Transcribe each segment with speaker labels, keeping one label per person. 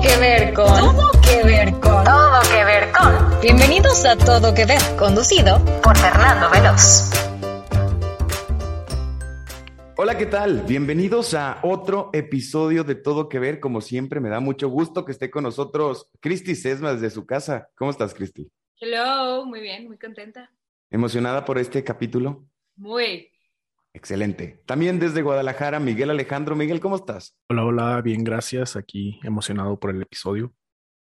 Speaker 1: Todo que ver con. Todo que ver con. Todo que ver con. Bienvenidos a Todo que ver, conducido por Fernando Veloz.
Speaker 2: Hola, ¿qué tal? Bienvenidos a otro episodio de Todo que ver. Como siempre, me da mucho gusto que esté con nosotros Cristi Sesma desde su casa. ¿Cómo estás, Cristi?
Speaker 3: Hello, muy bien, muy contenta.
Speaker 2: ¿Emocionada por este capítulo?
Speaker 3: Muy.
Speaker 2: Excelente. También desde Guadalajara, Miguel Alejandro. Miguel, ¿cómo estás?
Speaker 4: Hola, hola, bien, gracias. Aquí emocionado por el episodio.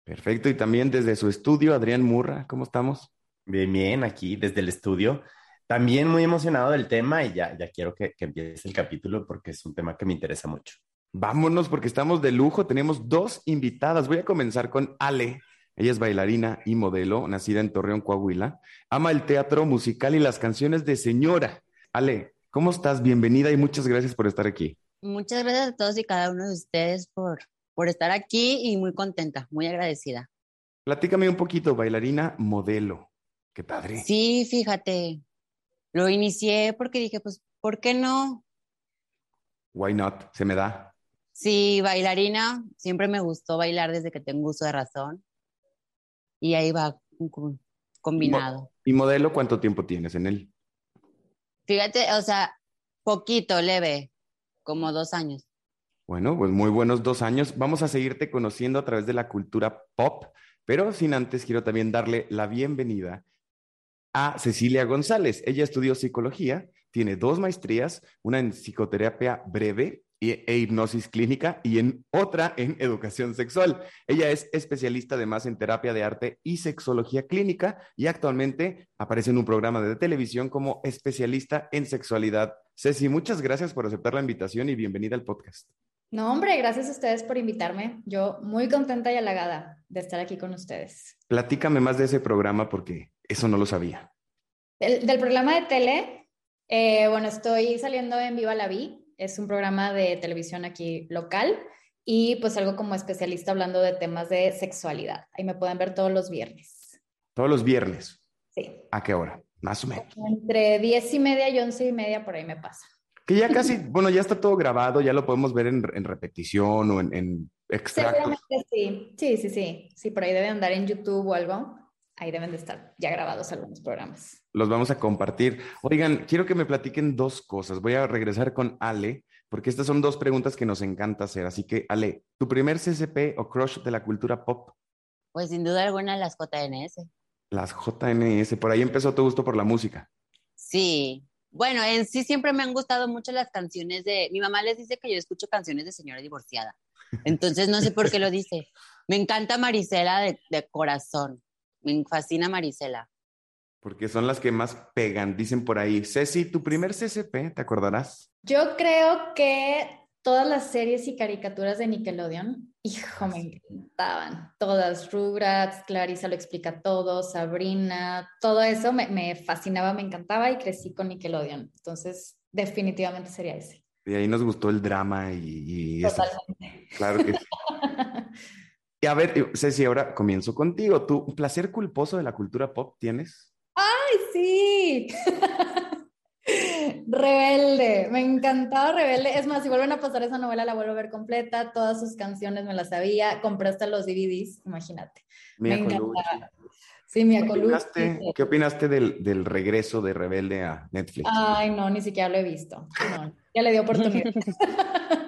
Speaker 2: Perfecto. Y también desde su estudio, Adrián Murra, ¿cómo estamos?
Speaker 5: Bien, bien, aquí desde el estudio. También muy emocionado del tema y ya, ya quiero que, que empiece el capítulo porque es un tema que me interesa mucho.
Speaker 2: Vámonos porque estamos de lujo. Tenemos dos invitadas. Voy a comenzar con Ale. Ella es bailarina y modelo, nacida en Torreón, Coahuila. Ama el teatro musical y las canciones de señora. Ale, ¿Cómo estás? Bienvenida y muchas gracias por estar aquí.
Speaker 6: Muchas gracias a todos y cada uno de ustedes por, por estar aquí y muy contenta, muy agradecida.
Speaker 2: Platícame un poquito, bailarina modelo. Qué padre.
Speaker 6: Sí, fíjate, lo inicié porque dije, pues, ¿por qué no?
Speaker 2: Why not? Se me da.
Speaker 6: Sí, bailarina, siempre me gustó bailar desde que tengo uso de razón. Y ahí va combinado.
Speaker 2: ¿Y modelo cuánto tiempo tienes en él?
Speaker 6: Fíjate, o sea, poquito, leve, como dos años.
Speaker 2: Bueno, pues muy buenos dos años. Vamos a seguirte conociendo a través de la cultura pop, pero sin antes quiero también darle la bienvenida a Cecilia González. Ella estudió psicología, tiene dos maestrías, una en psicoterapia breve e hipnosis clínica y en otra en educación sexual. Ella es especialista además en terapia de arte y sexología clínica y actualmente aparece en un programa de televisión como especialista en sexualidad. Ceci, muchas gracias por aceptar la invitación y bienvenida al podcast.
Speaker 3: No, hombre, gracias a ustedes por invitarme. Yo muy contenta y halagada de estar aquí con ustedes.
Speaker 2: Platícame más de ese programa porque eso no lo sabía.
Speaker 3: Del, del programa de tele, eh, bueno, estoy saliendo en Viva la Vi, es un programa de televisión aquí local y pues algo como especialista hablando de temas de sexualidad. Ahí me pueden ver todos los viernes.
Speaker 2: Todos los viernes.
Speaker 3: Sí.
Speaker 2: ¿A qué hora? Más o menos.
Speaker 3: Entre diez y media y once y media por ahí me pasa.
Speaker 2: Que ya casi, bueno, ya está todo grabado, ya lo podemos ver en, en repetición o en, en extractos.
Speaker 3: Sí, sí, sí, sí. Sí, por ahí debe andar en YouTube o algo ahí deben de estar ya grabados algunos programas.
Speaker 2: Los vamos a compartir. Oigan, quiero que me platiquen dos cosas. Voy a regresar con Ale, porque estas son dos preguntas que nos encanta hacer. Así que, Ale, ¿tu primer CCP o crush de la cultura pop?
Speaker 6: Pues sin duda alguna las JNS.
Speaker 2: Las JNS, por ahí empezó tu gusto por la música.
Speaker 6: Sí, bueno, en sí siempre me han gustado mucho las canciones de... Mi mamá les dice que yo escucho canciones de señora divorciada. Entonces no sé por qué lo dice. Me encanta Marisela de, de corazón. Me fascina Marisela.
Speaker 2: Porque son las que más pegan, dicen por ahí. Ceci, tu primer CCP, ¿te acordarás?
Speaker 3: Yo creo que todas las series y caricaturas de Nickelodeon, hijo, me encantaban. Todas, Rugrats, Clarissa lo explica todo, Sabrina, todo eso me, me fascinaba, me encantaba y crecí con Nickelodeon. Entonces, definitivamente sería ese.
Speaker 2: Y ahí nos gustó el drama y, y
Speaker 3: Totalmente.
Speaker 2: Eso. Claro que sí. Y a ver, Ceci, ahora comienzo contigo. ¿Tu placer culposo de la cultura pop tienes?
Speaker 3: ¡Ay, sí! Rebelde, me encantaba Rebelde. Es más, si vuelven a pasar esa novela, la vuelvo a ver completa. Todas sus canciones me las sabía. Compré hasta los DVDs, imagínate.
Speaker 2: Mia
Speaker 3: me
Speaker 2: Colucci.
Speaker 3: encantaba. Sí, Mia
Speaker 2: ¿Qué opinaste, ¿Qué opinaste del, del, regreso de Rebelde a Netflix?
Speaker 3: Ay, no, ni siquiera lo he visto. No, ya le di oportunidad.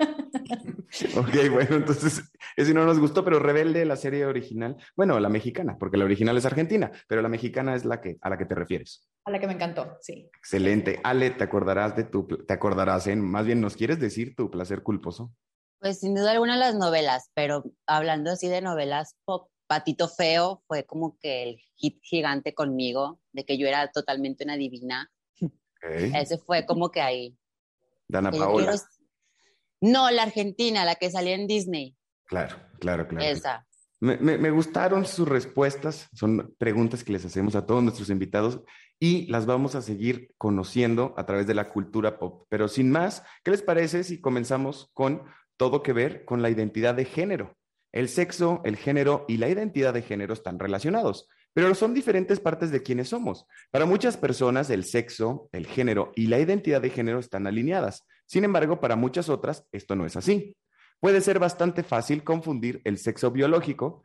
Speaker 2: ok, bueno, entonces, ese no nos gustó, pero Rebelde, la serie original, bueno, la mexicana, porque la original es argentina, pero la mexicana es la que, a la que te refieres.
Speaker 3: A la que me encantó, sí.
Speaker 2: Excelente. Ale, ¿te acordarás de tu, te acordarás, en, más bien, ¿nos quieres decir tu placer culposo?
Speaker 6: Pues sin duda alguna las novelas, pero hablando así de novelas pop, Patito Feo fue como que el hit gigante conmigo, de que yo era totalmente una divina.
Speaker 2: Okay.
Speaker 6: Ese fue como que ahí.
Speaker 2: Dana Paola.
Speaker 6: Quiero... No, la argentina, la que salía en Disney.
Speaker 2: Claro, claro, claro.
Speaker 6: Esa.
Speaker 2: Me, me, me, gustaron sus respuestas, son preguntas que les hacemos a todos nuestros invitados y las vamos a seguir conociendo a través de la cultura pop. Pero sin más, ¿qué les parece si comenzamos con todo que ver con la identidad de género? El sexo, el género y la identidad de género están relacionados, pero son diferentes partes de quienes somos. Para muchas personas, el sexo, el género y la identidad de género están alineadas. Sin embargo, para muchas otras, esto no es así. puede ser bastante fácil confundir el sexo biológico,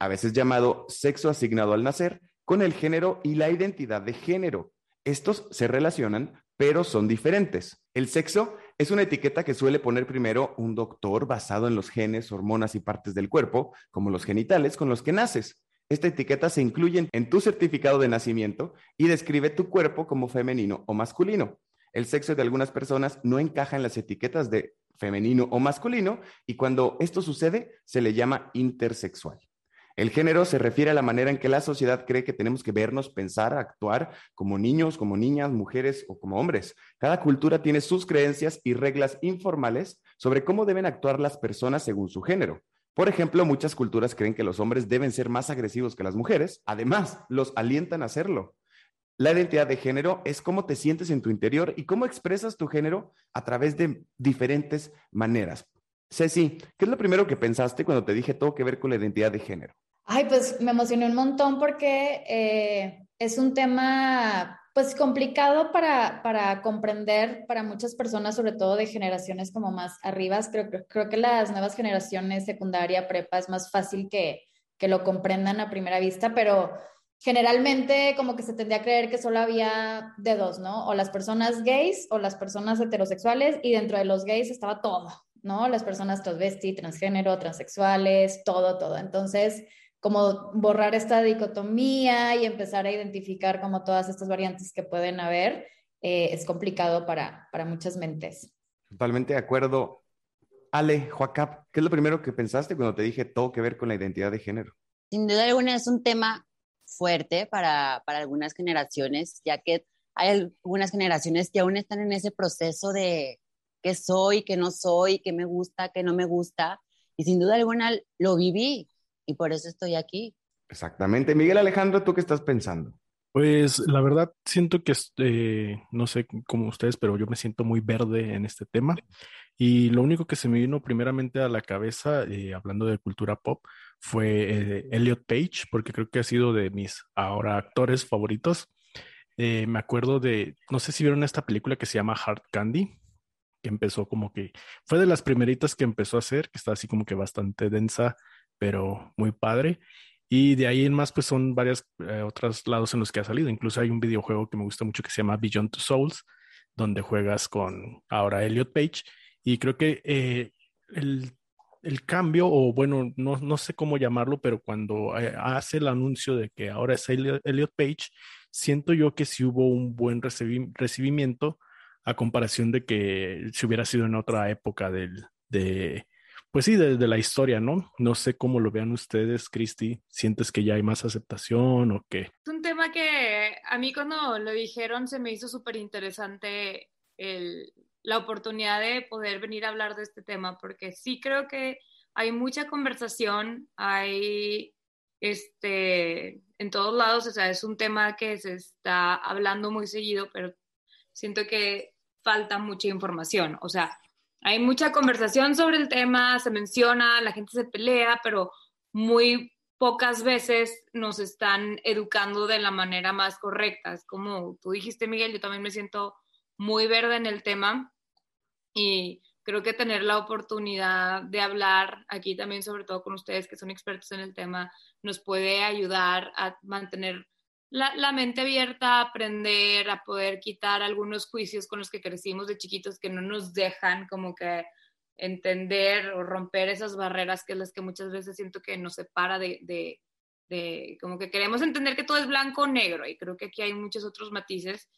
Speaker 2: a veces llamado sexo asignado al nacer, con el género y la identidad de género. Estos se relacionan, pero son diferentes. El sexo es una etiqueta que suele poner primero un doctor basado en los genes, hormonas y partes del cuerpo, como los genitales, con los que naces. Esta etiqueta se incluye en tu certificado de nacimiento y describe tu cuerpo como femenino o masculino. El sexo de algunas personas no encaja en las etiquetas de femenino o masculino y cuando esto sucede se le llama intersexual. El género se refiere a la manera en que la sociedad cree que tenemos que vernos, pensar, actuar como niños, como niñas, mujeres o como hombres. Cada cultura tiene sus creencias y reglas informales sobre cómo deben actuar las personas según su género. Por ejemplo, muchas culturas creen que los hombres deben ser más agresivos que las mujeres. Además, los alientan a hacerlo. La identidad de género es cómo te sientes en tu interior y cómo expresas tu género a través de diferentes maneras. Ceci, ¿qué es lo primero que pensaste cuando te dije todo que ver con la identidad de género?
Speaker 3: Ay, pues me emocioné un montón porque eh, es un tema pues complicado para, para comprender para muchas personas, sobre todo de generaciones como más arriba. Creo, creo que las nuevas generaciones, secundaria, prepa, es más fácil que, que lo comprendan a primera vista, pero generalmente como que se tendría a creer que solo había de dos, ¿no? O las personas gays o las personas heterosexuales y dentro de los gays estaba todo, ¿no? Las personas transvesti, transgénero, transexuales, todo, todo. Entonces, como borrar esta dicotomía y empezar a identificar como todas estas variantes que pueden haber, eh, es complicado para, para muchas mentes.
Speaker 2: Totalmente de acuerdo. Ale, Joacap, ¿qué es lo primero que pensaste cuando te dije todo que ver con la identidad de género?
Speaker 6: Sin duda alguna es un tema fuerte para, para algunas generaciones, ya que hay algunas generaciones que aún están en ese proceso de qué soy, qué no soy, qué me gusta, qué no me gusta. Y sin duda alguna lo viví y por eso estoy aquí.
Speaker 2: Exactamente. Miguel Alejandro, ¿tú qué estás pensando?
Speaker 4: Pues la verdad siento que, eh, no sé cómo ustedes, pero yo me siento muy verde en este tema. Y lo único que se me vino primeramente a la cabeza, eh, hablando de cultura pop, fue eh, Elliot Page, porque creo que ha sido de mis ahora actores favoritos. me acuerdo de, no sé si vieron esta película que se llama Hard Candy, que empezó como que, fue de las primeritas que empezó a hacer, que está así como que bastante densa, pero muy padre. Y de ahí en más, pues son varios eh, otros lados en los que ha salido. Incluso hay un videojuego que me gusta mucho que se llama Beyond Two Souls, donde juegas con ahora Elliot Page. Y creo que eh, el, el, cambio, o bueno, no, no, sé cómo llamarlo, pero cuando eh, hace el anuncio de que ahora es Elliot, Page, siento yo que sí hubo un buen recibimiento a comparación de que si hubiera sido en otra época del, de, pues sí, de, la historia, ¿no? No sé cómo lo vean ustedes, Cristi. ¿Sientes que ya hay más aceptación o qué?
Speaker 7: Es un tema que a mí cuando lo dijeron se me hizo súper interesante la oportunidad de poder venir a hablar de este tema, porque sí creo que hay mucha conversación, hay este, en todos lados, o sea, es un tema que se está hablando muy seguido, pero siento que falta mucha información, o sea, hay mucha conversación sobre el tema, se menciona, la gente se pelea, pero muy pocas veces nos están educando de la manera más correcta. Es como tú dijiste, Miguel, yo también me siento muy verde en el tema y creo que tener la oportunidad de hablar aquí también, sobre todo con ustedes que son expertos en el tema, nos puede ayudar a mantener la, mente abierta, aprender, a poder quitar algunos juicios con los que crecimos de chiquitos que no nos dejan como que entender o romper esas barreras que es las que muchas veces siento que nos separa de, de, de, como que queremos entender que todo es blanco o negro y creo que aquí hay muchos otros matices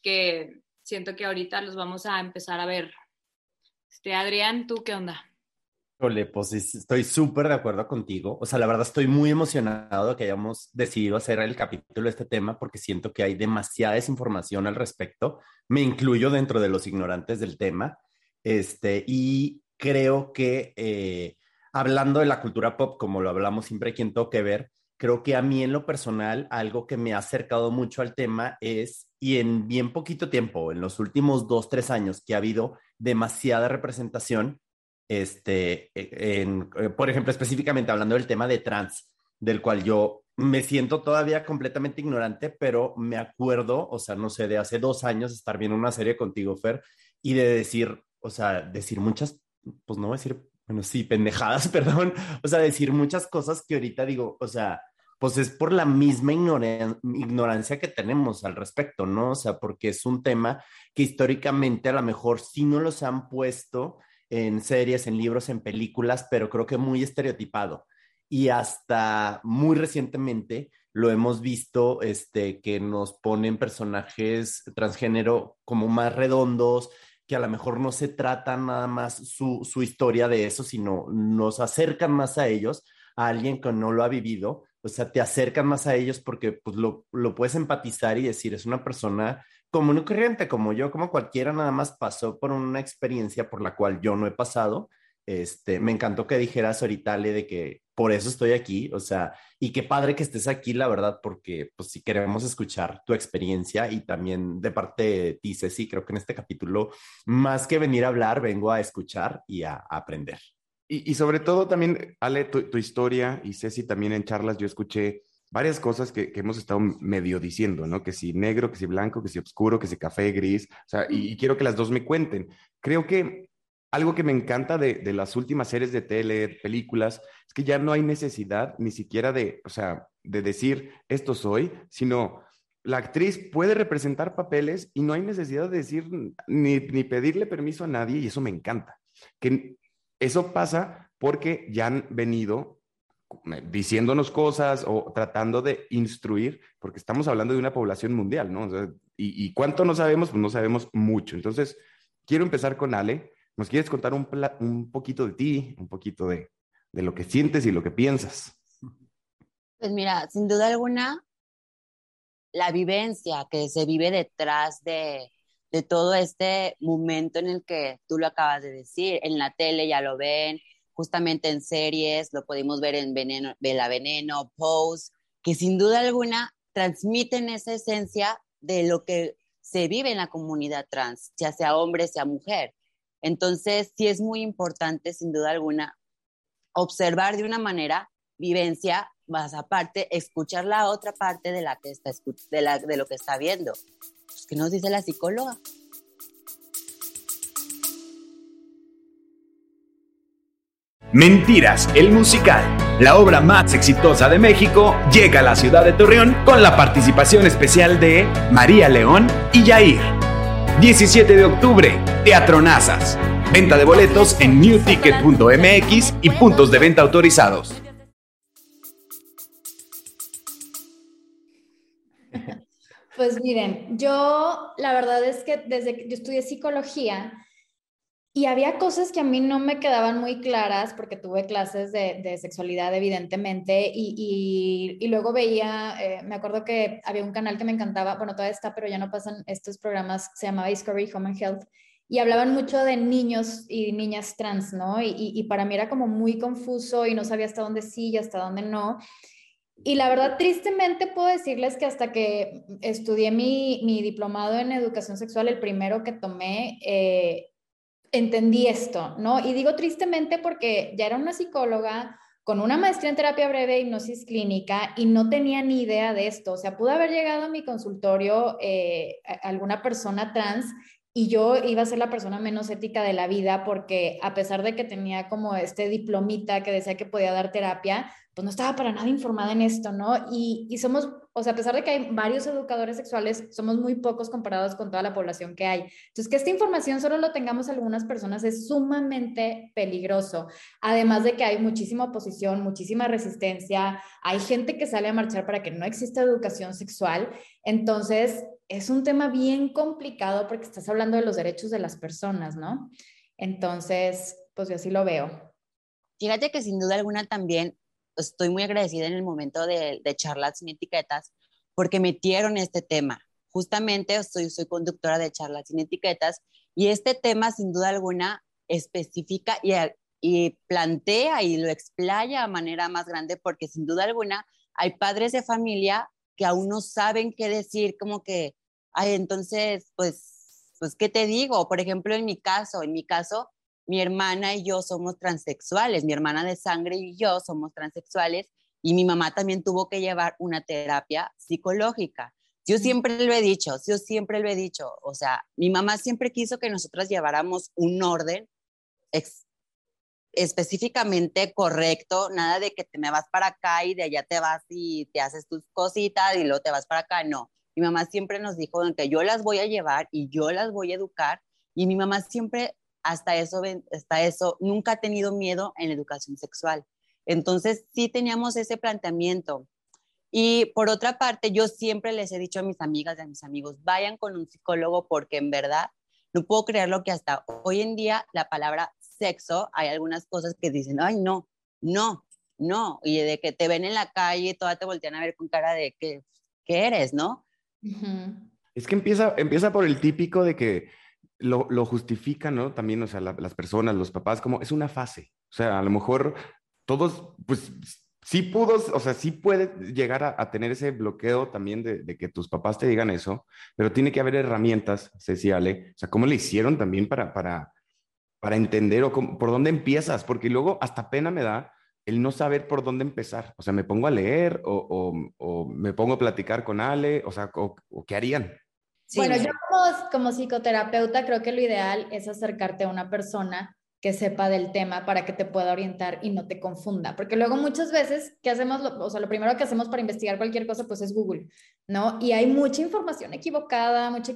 Speaker 7: que siento que ahorita los vamos a empezar a ver. Este, Adrián, ¿tú qué onda?
Speaker 5: pues estoy súper de acuerdo contigo. O sea, la verdad estoy muy emocionado que hayamos decidido hacer el capítulo de este tema porque siento que hay demasiada desinformación al respecto. Me incluyo dentro de los ignorantes del tema. Este, y creo que eh, hablando de la cultura pop, como lo hablamos siempre quien toque ver, creo que a mí en lo personal algo que me ha acercado mucho al tema es, y en bien poquito tiempo, en los últimos dos, tres años, que ha habido demasiada representación este, e, en, eh, por ejemplo, específicamente hablando del tema de trans, del cual yo me siento todavía completamente ignorante, pero me acuerdo, o sea, no sé, de hace dos años estar viendo una serie contigo, Fer, y de decir, o sea, decir muchas, pues no voy a decir bueno, sí, pendejadas, perdón, o sea, decir muchas cosas que ahorita digo, o sea, pues es por la misma ignorancia que tenemos al respecto, ¿no? O sea, porque es un tema que históricamente a lo mejor sí no los han puesto en series, en libros, en películas, pero creo que muy estereotipado. Y hasta muy recientemente lo hemos visto, este, que nos ponen personajes transgénero como más redondos, que a lo mejor no se trata nada más su, su historia de eso, sino nos acercan más a ellos, a alguien que no lo ha vivido, o sea, te acercan más a ellos porque pues lo, lo puedes empatizar y decir, es una persona común y corriente, como yo, como cualquiera, nada más pasó por una experiencia por la cual yo no he pasado. Este, me encantó que dijeras ahorita, Ale, de que por eso estoy aquí, o sea, y qué padre que estés aquí, la verdad, porque pues si queremos escuchar tu experiencia y también de parte de ti, Ceci, creo que en este capítulo, más que venir a hablar, vengo a escuchar y a, aprender.
Speaker 2: Y, sobre todo también, Ale, tu, historia y Ceci también en charlas, yo escuché varias cosas que, hemos estado medio diciendo, ¿no? Que si negro, que si blanco, que si oscuro, que si café, gris, o sea, y, y quiero que las dos me cuenten. Creo que algo que me encanta de, las últimas series de tele, películas, es que ya no hay necesidad ni siquiera de, o sea, de decir esto soy, sino la actriz puede representar papeles y no hay necesidad de decir ni, ni pedirle permiso a nadie y eso me encanta. Que eso pasa porque ya han venido diciéndonos cosas o tratando de instruir, porque estamos hablando de una población mundial, ¿no? y, cuánto no sabemos, pues no sabemos mucho. Entonces, quiero empezar con Ale. ¿Nos quieres contar un, un poquito de ti, un poquito de, de lo que sientes y lo que piensas?
Speaker 6: Pues mira, sin duda alguna, la vivencia que se vive detrás de, de todo este momento en el que tú lo acabas de decir, en la tele ya lo ven, justamente en series, lo podemos ver en Veneno, Vela Veneno, Pose, que sin duda alguna transmiten esa esencia de lo que se vive en la comunidad trans, ya sea hombre, sea mujer. Entonces, sí es muy importante, sin duda alguna, observar de una manera vivencia, más aparte, escuchar la otra parte de lo que está viendo. ¿Qué nos dice la psicóloga?
Speaker 8: Mentiras, el musical, la obra más exitosa de México, llega a la ciudad de Torreón con la participación especial de María León y Yair. 17 de octubre, Teatro Nazas. Venta de boletos en newticket.mx y puntos de venta autorizados.
Speaker 3: Pues miren, yo la verdad es que desde que yo estudié psicología, y había cosas que a mí no me quedaban muy claras porque tuve clases de, sexualidad, evidentemente, y, y, luego veía, eh, me acuerdo que había un canal que me encantaba, bueno, todavía está, pero ya no pasan estos programas, se llamaba Discovery Home and Health, y hablaban mucho de niños y niñas trans, ¿no? Y, y para mí era como muy confuso y no sabía hasta dónde sí y hasta dónde no. Y la verdad, tristemente puedo decirles que hasta que estudié mi, diplomado en educación sexual, el primero que tomé, eh, entendí esto, ¿no? Y digo tristemente porque ya era una psicóloga con una maestría en terapia breve e hipnosis clínica y no tenía ni idea de esto. O sea, pudo haber llegado a mi consultorio eh, alguna persona trans y yo iba a ser la persona menos ética de la vida porque a pesar de que tenía como este diplomita que decía que podía dar terapia, pues no estaba para nada informada en esto, ¿no? Y, y somos o sea, a pesar de que hay varios educadores sexuales, somos muy pocos comparados con toda la población que hay. Entonces, que esta información solo lo tengamos algunas personas es sumamente peligroso. Además de que hay muchísima oposición, muchísima resistencia, hay gente que sale a marchar para que no exista educación sexual. Entonces, es un tema bien complicado porque estás hablando de los derechos de las personas, ¿no? Entonces, pues yo así lo veo.
Speaker 6: Fíjate que sin duda alguna también estoy muy agradecida en el momento de, charlas sin etiquetas porque metieron este tema. Justamente soy, soy conductora de charlas sin etiquetas y este tema sin duda alguna especifica y, y plantea y lo explaya a manera más grande porque sin duda alguna hay padres de familia que aún no saben qué decir, como que, ay, entonces, pues, pues, ¿qué te digo? Por ejemplo, en mi caso, en mi caso, mi hermana y yo somos transexuales, mi hermana de sangre y yo somos transexuales y mi mamá también tuvo que llevar una terapia psicológica. Yo siempre lo he dicho, yo siempre lo he dicho, o sea, mi mamá siempre quiso que nosotras lleváramos un orden específicamente correcto, nada de que te me vas para acá y de allá te vas y te haces tus cositas y luego te vas para acá, no. Mi mamá siempre nos dijo que yo las voy a llevar y yo las voy a educar y mi mamá siempre hasta eso, hasta eso, nunca ha tenido miedo en la educación sexual. Entonces sí teníamos ese planteamiento. Y por otra parte, yo siempre les he dicho a mis amigas y a mis amigos, vayan con un psicólogo porque en verdad no puedo creerlo que hasta hoy en día la palabra sexo, hay algunas cosas que dicen, ay, no, no, no, y de que te ven en la calle, todas te voltean a ver con cara de que, ¿qué eres, no?
Speaker 2: Es que empieza, empieza por el típico de que lo, lo justifican, ¿no? También, o sea, las personas, los papás, como es una fase. O sea, a lo mejor todos, pues sí pudo, o sea, sí puede llegar a, tener ese bloqueo también de, que tus papás te digan eso, pero tiene que haber herramientas, Ceci Ale, o sea, ¿cómo le hicieron también para, para, para entender o por dónde empiezas? Porque luego hasta pena me da el no saber por dónde empezar. O sea, me pongo a leer o, o, me pongo a platicar con Ale, o sea, o, qué harían.
Speaker 3: Bueno, yo como, como psicoterapeuta creo que lo ideal es acercarte a una persona que sepa del tema para que te pueda orientar y no te confunda. Porque luego muchas veces, ¿qué hacemos? O sea, lo primero que hacemos para investigar cualquier cosa, pues es Google, ¿no? Y hay mucha información equivocada, mucha,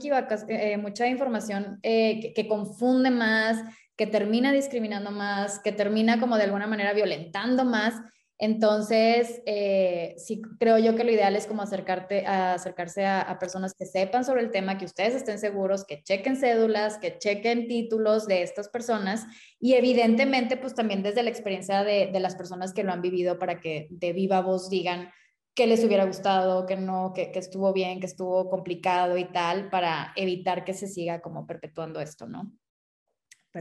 Speaker 3: eh, mucha información eh, que, confunde más, que termina discriminando más, que termina como de alguna manera violentando más. Entonces, eh, sí creo yo que lo ideal es como acercarte a, acercarse a, personas que sepan sobre el tema, que ustedes estén seguros, que chequen cédulas, que chequen títulos de estas personas y evidentemente pues también desde la experiencia de, de las personas que lo han vivido para que de viva voz digan qué les hubiera gustado, que no, que, que estuvo bien, que estuvo complicado y tal, para evitar que se siga como perpetuando esto, ¿no?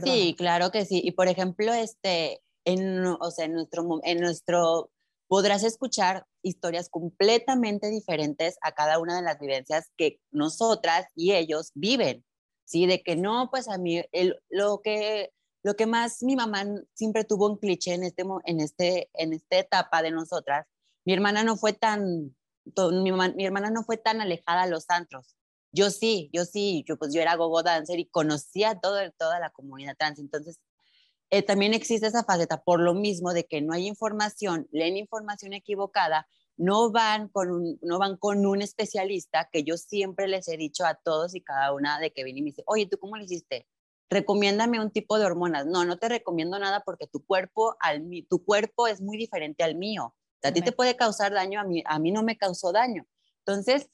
Speaker 6: Sí, claro que sí. Y por ejemplo, este, en, o sea, en nuestro, en nuestro, podrás escuchar historias completamente diferentes a cada una de las vivencias que nosotras y ellos viven, ¿sí? De que no, pues a mí, el, lo, que, lo que más mi mamá siempre tuvo un cliché en, este, en, este, en esta etapa de nosotras, mi hermana no fue tan, mi, hermana no fue tan alejada a los antros. Yo sí, yo sí, yo pues yo era gogo dancer y conocía todo, toda la comunidad trans, entonces eh, también existe esa faceta por lo mismo de que no hay información, leen información equivocada, no van con un, no van con un especialista que yo siempre les he dicho a todos y cada una de que viene y me dice, oye, ¿tú cómo lo hiciste? Recomiéndame un tipo de hormonas. No, no te recomiendo nada porque tu cuerpo, al, tu cuerpo es muy diferente al mío. a ti te puede causar daño, a mí, a mí no me causó daño. Entonces,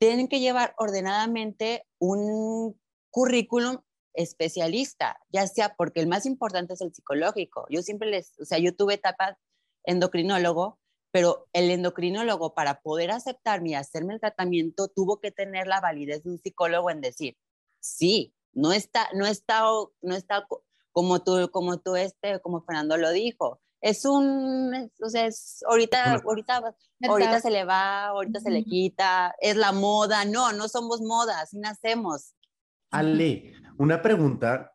Speaker 6: tienen que llevar ordenadamente un currículum especialista, ya sea porque el más importante es el psicológico. Yo siempre les, o sea, yo tuve etapa endocrinólogo, pero el endocrinólogo para poder aceptarme y hacerme el tratamiento tuvo que tener la validez de un psicólogo en decir, sí, no está, no está, no está como tú, como tú este, como Fernando lo dijo. Es un, o sea, es, ahorita, ahorita, ahorita se le va, ahorita se le quita, es la moda. No, no somos modas, así nacemos.
Speaker 5: Ale, una pregunta,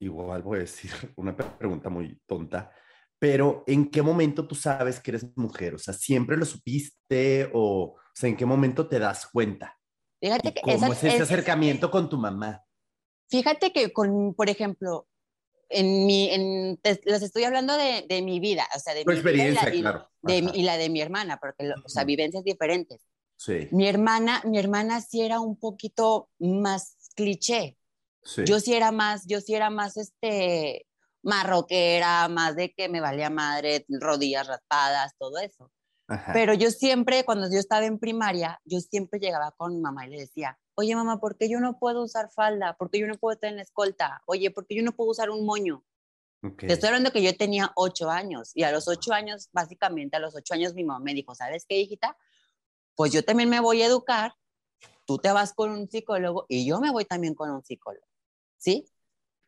Speaker 5: igual voy a decir una pregunta muy tonta, pero ¿en qué momento tú sabes que eres mujer? O sea, ¿siempre lo supiste o, o sea, en qué momento te das cuenta?
Speaker 6: Fíjate que
Speaker 5: ¿Cómo es ese acercamiento con tu mamá?
Speaker 6: Fíjate que con, por ejemplo, en mi, en, les estoy hablando de, de, mi vida, o sea, de
Speaker 5: tu
Speaker 6: mi
Speaker 5: experiencia,
Speaker 6: vida y la,
Speaker 5: claro.
Speaker 6: De, y la de mi hermana, porque, o sea, vivencias diferentes.
Speaker 5: Sí.
Speaker 6: Mi hermana, mi hermana sí era un poquito más cliché. Yo sí era más, yo sí era más este marroquera, más de que me valía madre, rodillas raspadas, todo eso. Pero yo siempre, cuando yo estaba en primaria, yo siempre llegaba con mi mamá y le decía, oye mamá, ¿por qué yo no puedo usar falda? ¿Por qué yo no puedo estar en la escolta? Oye, ¿por qué yo no puedo usar un moño? Te estoy hablando que yo tenía ocho años y a los ocho años, básicamente a los ocho años mi mamá me dijo, ¿sabes qué, hijita? Pues yo también me voy a educar, tú te vas con un psicólogo y yo me voy también con un psicólogo. ¿sí?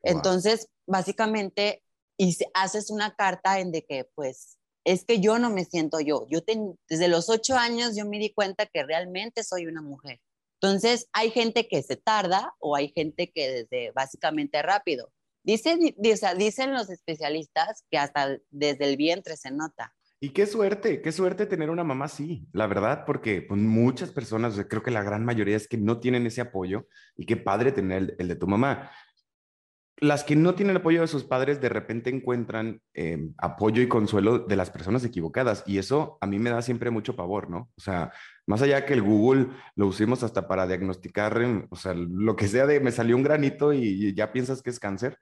Speaker 6: Entonces, básicamente, y haces una carta en de que, pues, es que yo no me siento yo. Yo desde los ocho años yo me di cuenta que realmente soy una mujer. Entonces, hay gente que se tarda o hay gente que desde básicamente rápido. Dicen, dicen los especialistas que hasta desde el vientre se nota.
Speaker 2: Y qué suerte, qué suerte tener una mamá así, la verdad, porque pues, muchas personas, creo que la gran mayoría es que no tienen ese apoyo y qué padre tener el, el de tu mamá. Las que no tienen apoyo de sus padres de repente encuentran eh, apoyo y consuelo de las personas equivocadas y eso a mí me da siempre mucho pavor, ¿no? O sea, más allá que el Google lo usemos hasta para diagnosticar, em, o sea, lo que sea de me salió un granito y ya piensas que es cáncer,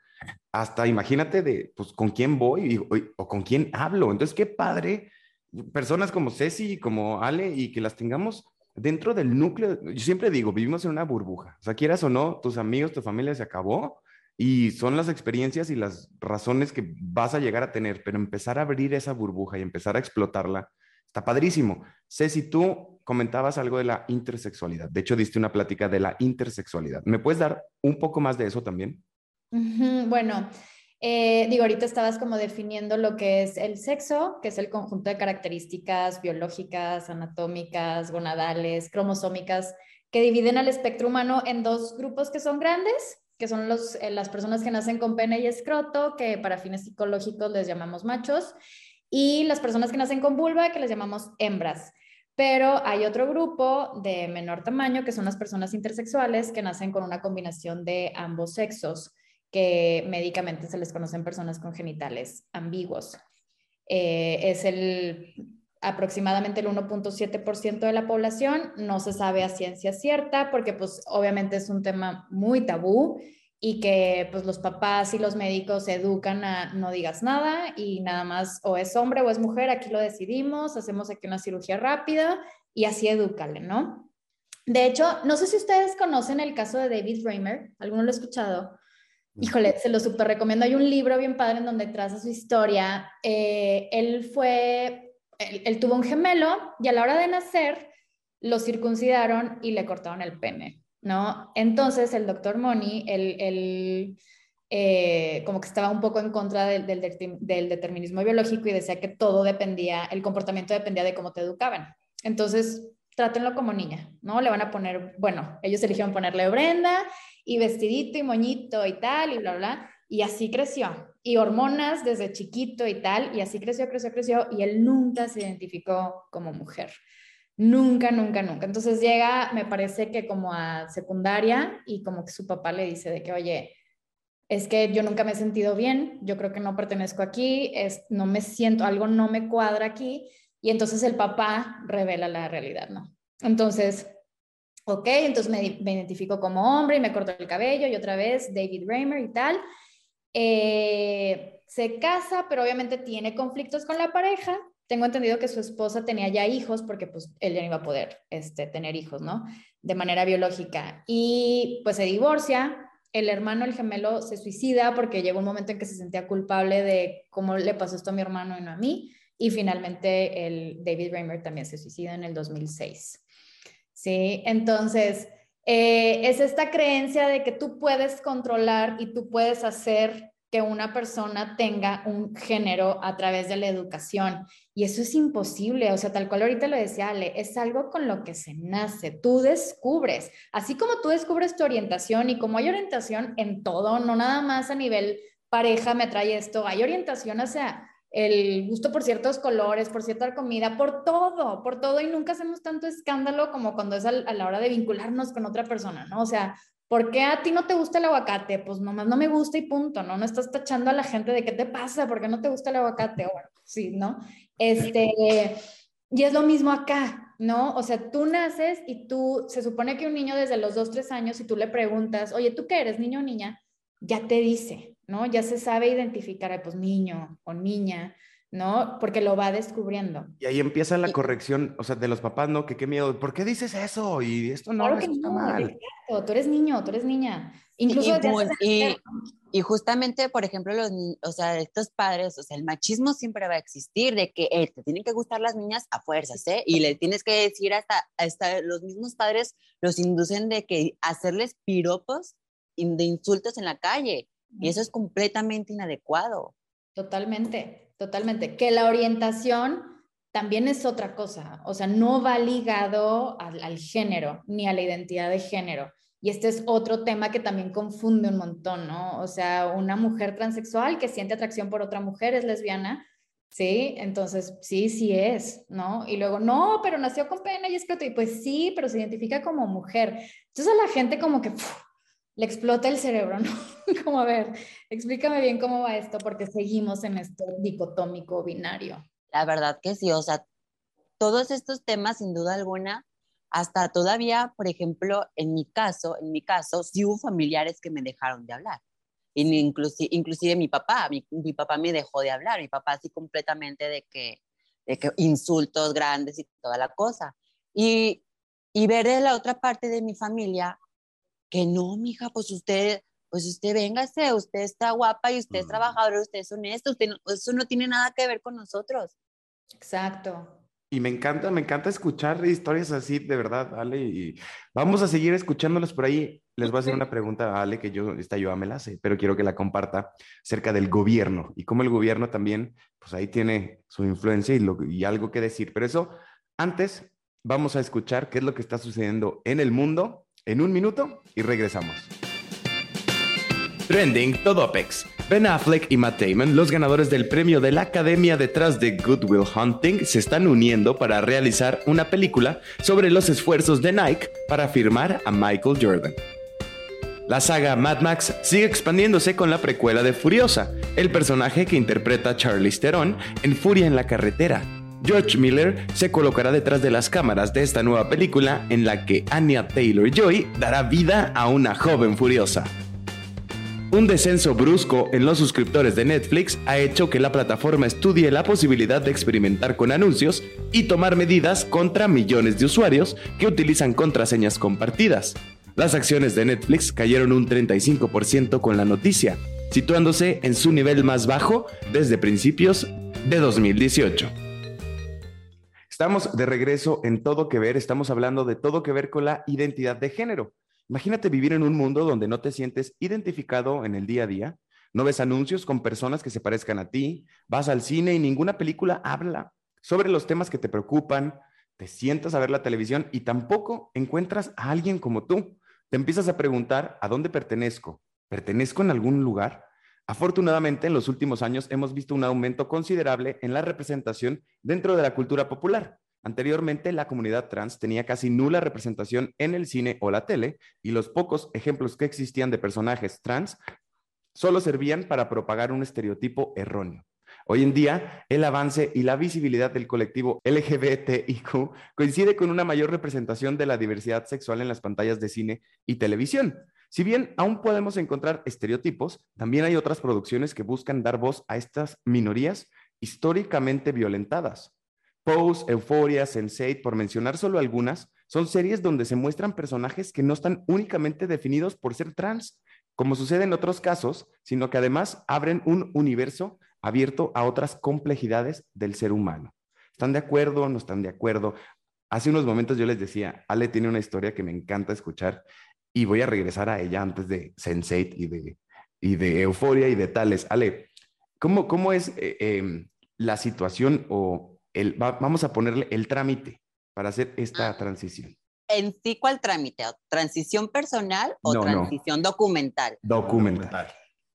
Speaker 2: hasta imagínate de, pues, con quién voy o, con quién hablo. Entonces, qué padre, personas como Ceci, como Ale y que las tengamos dentro del núcleo. Yo siempre digo, vivimos en una burbuja. O sea, quieras o no, tus amigos, tu familia se acabó y son las experiencias y las razones que vas a llegar a tener, pero empezar a abrir esa burbuja y empezar a explotarla está padrísimo. Ceci, tú comentabas algo de la intersexualidad. De hecho, diste una plática de la intersexualidad. ¿Me puedes dar un poco más de eso también?
Speaker 3: Bueno, eh, digo, ahorita estabas como definiendo lo que es el sexo, que es el conjunto de características biológicas, anatómicas, gonadales, cromosómicas, que dividen al espectro humano en dos grupos que son grandes, que son los, eh, las personas que nacen con pene y escroto, que para fines psicológicos les llamamos machos, y las personas que nacen con vulva, que les llamamos hembras. Pero hay otro grupo de menor tamaño, que son las personas intersexuales, que nacen con una combinación de ambos sexos, que médicamente se les conocen personas con genitales ambiguos. Eh, es el aproximadamente el 1.7% de la población, no se sabe a ciencia cierta porque pues obviamente es un tema muy tabú y que pues los papás y los médicos educan a no digas nada y nada más o es hombre o es mujer, aquí lo decidimos, hacemos aquí una cirugía rápida y así edúcale, ¿no? De hecho, no sé si ustedes conocen el caso de David Raymer, ¿alguno lo ha escuchado? Híjole, se lo súper recomiendo. Hay un libro bien padre en donde traza su historia. Eh, él fue él, tuvo un gemelo y a la hora de nacer lo circuncidaron y le cortaron el pene, ¿no? Entonces el doctor Moni, él, eh, como que estaba un poco en contra del, del, determinismo biológico y decía que todo dependía, el comportamiento dependía de cómo te educaban. Entonces, trátenlo como niña, ¿no? Le van a poner, bueno, ellos eligieron ponerle Brenda y vestidito y moñito y tal y bla, bla. Y así creció. Y hormonas desde chiquito y tal. Y así creció, creció, creció. Y él nunca se identificó como mujer. Nunca, nunca, nunca. Entonces llega, me parece que como a secundaria y como que su papá le dice de que, oye, es que yo nunca me he sentido bien, yo creo que no pertenezco aquí, es, no me siento, algo no me cuadra aquí. Y entonces el papá revela la realidad, ¿no? Entonces, ok, entonces me, me identifico como hombre y me corto el cabello y otra vez David Raymer y tal. Eh, se casa, pero obviamente tiene conflictos con la pareja. Tengo entendido que su esposa tenía ya hijos porque pues él ya no iba a poder este, tener hijos, ¿no? De manera biológica. Y pues se divorcia. El hermano, el gemelo, se suicida porque llegó un momento en que se sentía culpable de cómo le pasó esto a mi hermano y no a mí. Y finalmente el David Raymer también se suicida en el 2006. Sí, entonces eh, es esta creencia de que tú puedes controlar y tú puedes hacer que una persona tenga un género a través de la educación. Y eso es imposible, o sea, tal cual ahorita lo decía Ale, es algo con lo que se nace, tú descubres, así como tú descubres tu orientación y como hay orientación en todo, no nada más a nivel pareja me trae esto, hay orientación hacia el gusto por ciertos colores, por cierta comida, por todo, por todo y nunca hacemos tanto escándalo como cuando es a, la hora de vincularnos con otra persona, ¿no? O sea, ¿por qué a ti no te gusta el aguacate? Pues nomás no me gusta y punto, ¿no? No estás tachando a la gente de qué te pasa, ¿por qué no te gusta el aguacate? Sí, ¿no? Este, y es lo mismo acá, ¿no? O sea, tú naces y tú, se supone que un niño desde los dos, tres años, si tú le preguntas, oye, ¿tú qué eres, niño o niña? Ya te dice, ¿no? Ya se sabe identificar, pues niño o niña, ¿no? Porque lo va descubriendo.
Speaker 2: Y ahí empieza la corrección, o sea, de los papás, ¿no? Que qué miedo, ¿por qué dices eso? Y esto no, claro que está mal.
Speaker 3: tú eres niño, tú eres niña. Incluso
Speaker 6: y, y, justamente, por ejemplo, los, o sea, estos padres, o sea, el machismo siempre va a existir, de que eh, te tienen que gustar las niñas a fuerzas, ¿eh? Y le tienes que decir hasta, hasta los mismos padres los inducen de que hacerles piropos de insultos en la calle. Y eso es completamente inadecuado.
Speaker 3: Totalmente, totalmente. Que la orientación también es otra cosa, o sea, no va ligado al, género ni a la identidad de género. Y este es otro tema que también confunde un montón, ¿no? O sea, una mujer transexual que siente atracción por otra mujer es lesbiana, ¿sí? Entonces, sí, sí es, ¿no? Y luego, no, pero nació con pena y escroto, y pues sí, pero se identifica como mujer. Entonces a la gente como que, le explota el cerebro, ¿no? como a ver, explícame bien cómo va esto, porque seguimos en este dicotómico binario.
Speaker 6: La verdad que sí, o sea, todos estos temas, sin duda alguna, hasta todavía, por ejemplo, en mi caso, en mi caso, sí hubo familiares que me dejaron de hablar. Inclusive, inclusive mi papá, mi, mi, papá me dejó de hablar, mi papá así completamente de que, de que insultos grandes y toda la cosa. Y, y ver de la otra parte de mi familia que no, mija, pues usted, pues usted véngase, usted está guapa y usted es trabajador, usted es honesto, usted eso no tiene nada que ver con nosotros.
Speaker 3: Exacto.
Speaker 2: Y me encanta, me encanta escuchar historias así, de verdad, Ale, y vamos a seguir escuchándolas por ahí. Les voy a hacer una pregunta a Ale, que yo, esta yo me la sé, pero quiero que la comparta acerca del gobierno y cómo el gobierno también, pues ahí tiene su influencia y, lo, y algo que decir. Pero eso, antes, vamos a escuchar qué es lo que está sucediendo en el mundo en un minuto y regresamos. Trending Todopex. Ben Affleck y Matt Damon, los ganadores del premio de la Academia detrás de Good Will Hunting, se están uniendo para realizar una película sobre los esfuerzos de Nike para firmar a Michael Jordan. La saga Mad Max sigue expandiéndose con la precuela de Furiosa, el personaje que interpreta Charlie Theron en Furia en la carretera, George Miller se colocará detrás de las cámaras de esta nueva película en la que Anya Taylor Joy dará vida a una joven furiosa. Un descenso brusco en los suscriptores de Netflix ha hecho que la plataforma estudie la posibilidad de experimentar con anuncios y tomar medidas contra millones de usuarios que utilizan contraseñas compartidas. Las acciones de Netflix cayeron un 35% con la noticia, situándose en su nivel más bajo desde principios de 2018. Estamos de regreso en todo que ver, estamos hablando de todo que ver con la identidad de género. Imagínate vivir en un mundo donde no te sientes identificado en el día a día, no ves anuncios con personas que se parezcan a ti, vas al cine y ninguna película habla sobre los temas que te preocupan, te sientas a ver la televisión y tampoco encuentras a alguien como tú. Te empiezas a preguntar, ¿a dónde pertenezco? ¿Pertenezco en algún lugar? Afortunadamente, en los últimos años hemos visto un aumento considerable en la representación dentro de la cultura popular. Anteriormente, la comunidad trans tenía casi nula representación en el cine o la tele, y los pocos ejemplos que existían de personajes trans solo servían para propagar un estereotipo erróneo. Hoy en día, el avance y la visibilidad del colectivo LGBTIQ coincide con una mayor representación de la diversidad sexual en las pantallas de cine y televisión. Si bien aún podemos encontrar estereotipos, también hay otras producciones que buscan dar voz a estas minorías históricamente violentadas. Pose, Euphoria, Sense8, por mencionar solo algunas, son series donde se muestran personajes que no están únicamente definidos por ser trans, como sucede en otros casos, sino que además abren un universo abierto a otras complejidades del ser humano. ¿Están de acuerdo? ¿No están de acuerdo? Hace unos momentos yo les decía, Ale tiene una historia que me encanta escuchar y voy a regresar a ella antes de Sense8 y de, y de Euforia y de tales. Ale, ¿cómo, cómo es eh, em, la situación o el, vamos a ponerle el trámite para hacer esta ah. transición?
Speaker 6: ¿En sí cuál trámite? ¿Transición personal o transición documental?
Speaker 2: Documental.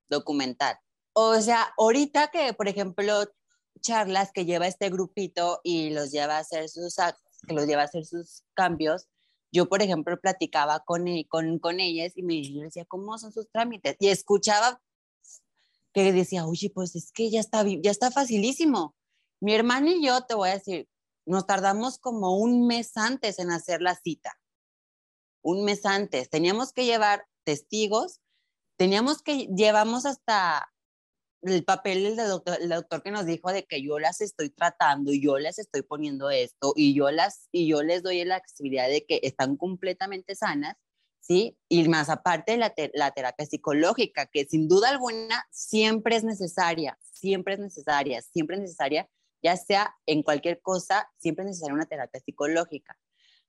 Speaker 6: Documental. O sea, ahorita que, por ejemplo, charlas que lleva este grupito y los lleva a hacer sus, que los lleva a hacer sus cambios, yo, por ejemplo, platicaba con, e, con, con ellas y me decía, ¿cómo son sus trámites? Y escuchaba que decía, oye, pues es que ya está, ya está facilísimo. Mi hermano y yo, te voy a decir, nos tardamos como un mes antes en hacer la cita. Un mes antes. Teníamos que llevar testigos, teníamos que, llevamos hasta el papel del doctor, el doctor que nos dijo de que yo las estoy tratando y yo les estoy poniendo esto y yo, las, y yo les doy la accesibilidad de que están completamente sanas, ¿sí? Y más aparte la, la terapia psicológica, que sin duda alguna siempre es necesaria, siempre es necesaria, siempre es necesaria, ya sea en cualquier cosa, siempre es necesaria una terapia psicológica.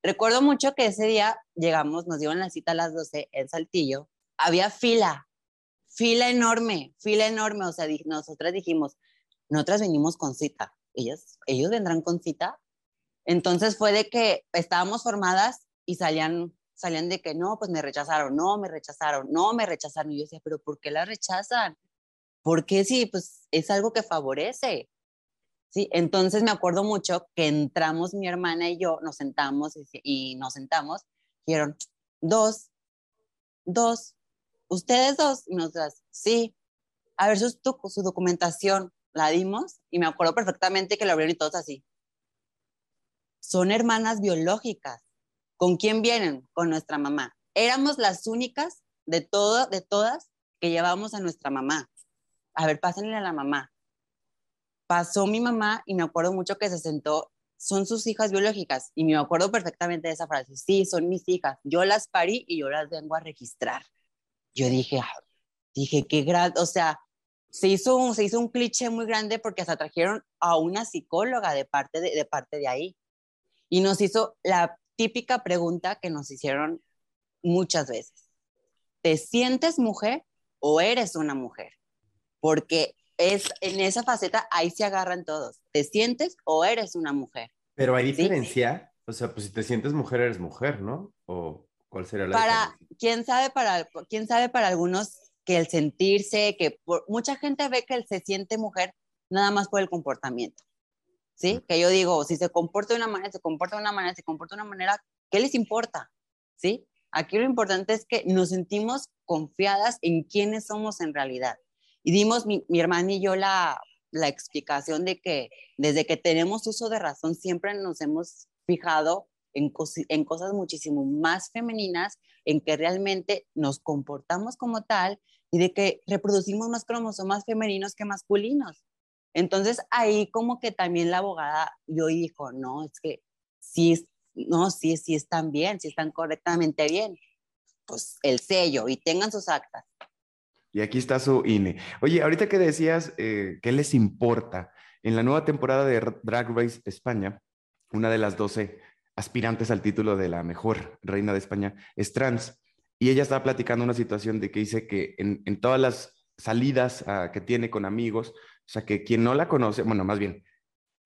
Speaker 6: Recuerdo mucho que ese día llegamos, nos dieron la cita a las 12 en Saltillo, había fila, fila enorme, fila enorme. O sea, nosotras dijimos, nosotras venimos con cita. Ellos, ellos vendrán con cita. Entonces fue de que estábamos formadas y salían, salían de que no, pues me rechazaron, no, me rechazaron, no, me rechazaron. Y yo decía, pero ¿por qué la rechazan? Porque sí, pues es algo que favorece. Sí, entonces me acuerdo mucho que entramos mi hermana y yo, nos sentamos y, y nos sentamos, dijeron, dos, dos, ¿ustedes dos? Y nosotras, sí. A ver, su, su documentación, la dimos y me acuerdo perfectamente que la abrieron y todos así. Son hermanas biológicas. ¿Con quién vienen? Con nuestra mamá. Éramos las únicas de, todo, de todas que llevábamos a nuestra mamá. A ver, pásenle a la mamá. Pasó mi mamá y me acuerdo mucho que se sentó, son sus hijas biológicas. Y me acuerdo perfectamente de esa frase. Sí, son mis hijas. Yo las parí y yo las vengo a registrar. Yo dije, ah", dije, qué gran, o sea, se hizo, un, se hizo un cliché muy grande porque hasta trajeron a una psicóloga de parte de, de parte de ahí. Y nos hizo la típica pregunta que nos hicieron muchas veces. ¿Te sientes mujer o eres una mujer? Porque es en esa faceta ahí se agarran todos. ¿Te sientes o eres una mujer?
Speaker 5: Pero hay diferencia, o sea, pues si te sientes mujer eres mujer, ¿no? O cuál sería la
Speaker 6: para quién sabe para quién sabe para algunos que el sentirse que mucha gente ve que él se siente mujer nada más por el comportamiento. ¿Sí? Que yo digo, si se comporta de una manera, se comporta de una manera, se comporta de una manera, ¿qué les importa? ¿Sí? Aquí lo importante es que nos sentimos confiadas en quiénes somos en realidad. Y dimos mi, mi hermana y yo la, la explicación de que desde que tenemos uso de razón siempre nos hemos fijado en, cosas muchísimo más femeninas, en que realmente nos comportamos como tal y de que reproducimos más cromosomas femeninos que masculinos. Entonces ahí como que también la abogada yo dijo, no, es que sí, no, sí, sí están bien, sí están correctamente bien. Pues el sello y tengan sus actas.
Speaker 2: Y aquí está su INE. Oye, ahorita que decías, eh, ¿qué les importa? En la nueva temporada de Drag Race España, una de las 12 aspirantes al título de la mejor reina de España es trans. Y ella estaba platicando una situación de que dice que en, en todas las salidas uh, que tiene con amigos, o sea, que quien no la conoce, bueno, más bien,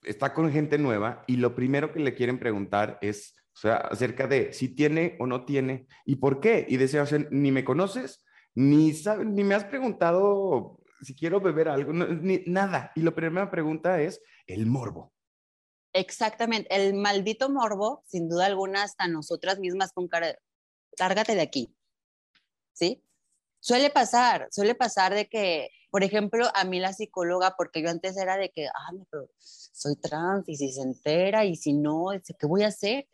Speaker 2: está con gente nueva y lo primero que le quieren preguntar es, o sea, acerca de si tiene o no tiene y por qué. Y decía, o sea, ni me conoces, ni, sabe, ni me has preguntado si quiero beber algo, ni nada. Y la primera pregunta es el morbo.
Speaker 6: Exactamente, el maldito morbo, sin duda alguna, hasta nosotras mismas con cara, lárgate de aquí, ¿sí? Suele pasar, suele pasar de que por ejemplo, a mí la psicóloga, porque yo antes era de que, ah, pero soy trans y si se entera y si no, ¿qué voy a hacer?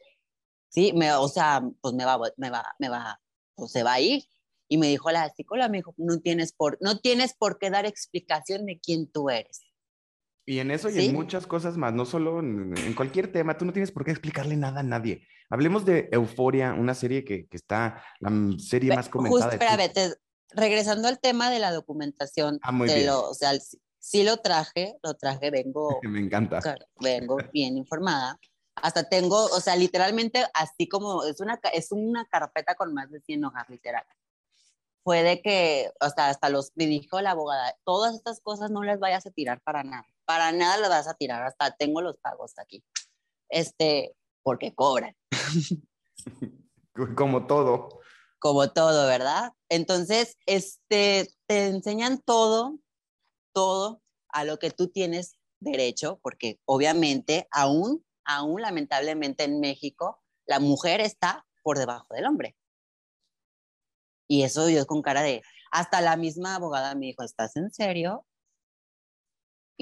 Speaker 6: Sí, me, o sea, pues me va, me va, me va, pues se va a ir. Y me dijo la psicóloga, me dijo, no tienes por, no tienes por qué dar explicación de quién tú eres.
Speaker 2: Y en eso y ¿Sí? en muchas cosas más, no solo en, en, cualquier tema, tú no tienes por qué explicarle nada a nadie. Hablemos de Euforia, una serie que, que está, la serie más comentada.
Speaker 6: Justo, espérame, te, regresando al tema de la documentación,
Speaker 2: ah, muy bien.
Speaker 6: Lo, o sea, sí lo traje, lo traje, vengo.
Speaker 2: Me encanta.
Speaker 6: Vengo bien informada. Hasta tengo, o sea, literalmente así como es una, es una carpeta con más de 100 hojas, literal. Fue de que, hasta, hasta los, me dijo la abogada, todas estas cosas no las vayas a tirar para nada. Para nada las vas a tirar, hasta tengo los pagos aquí. Este, porque cobran.
Speaker 2: Como todo
Speaker 6: como todo, ¿verdad? Entonces, este, te enseñan todo, todo a lo que tú tienes derecho, porque obviamente aún, aún lamentablemente en México, la mujer está por debajo del hombre. Y eso yo con cara de, hasta la misma abogada me dijo, ¿estás en serio?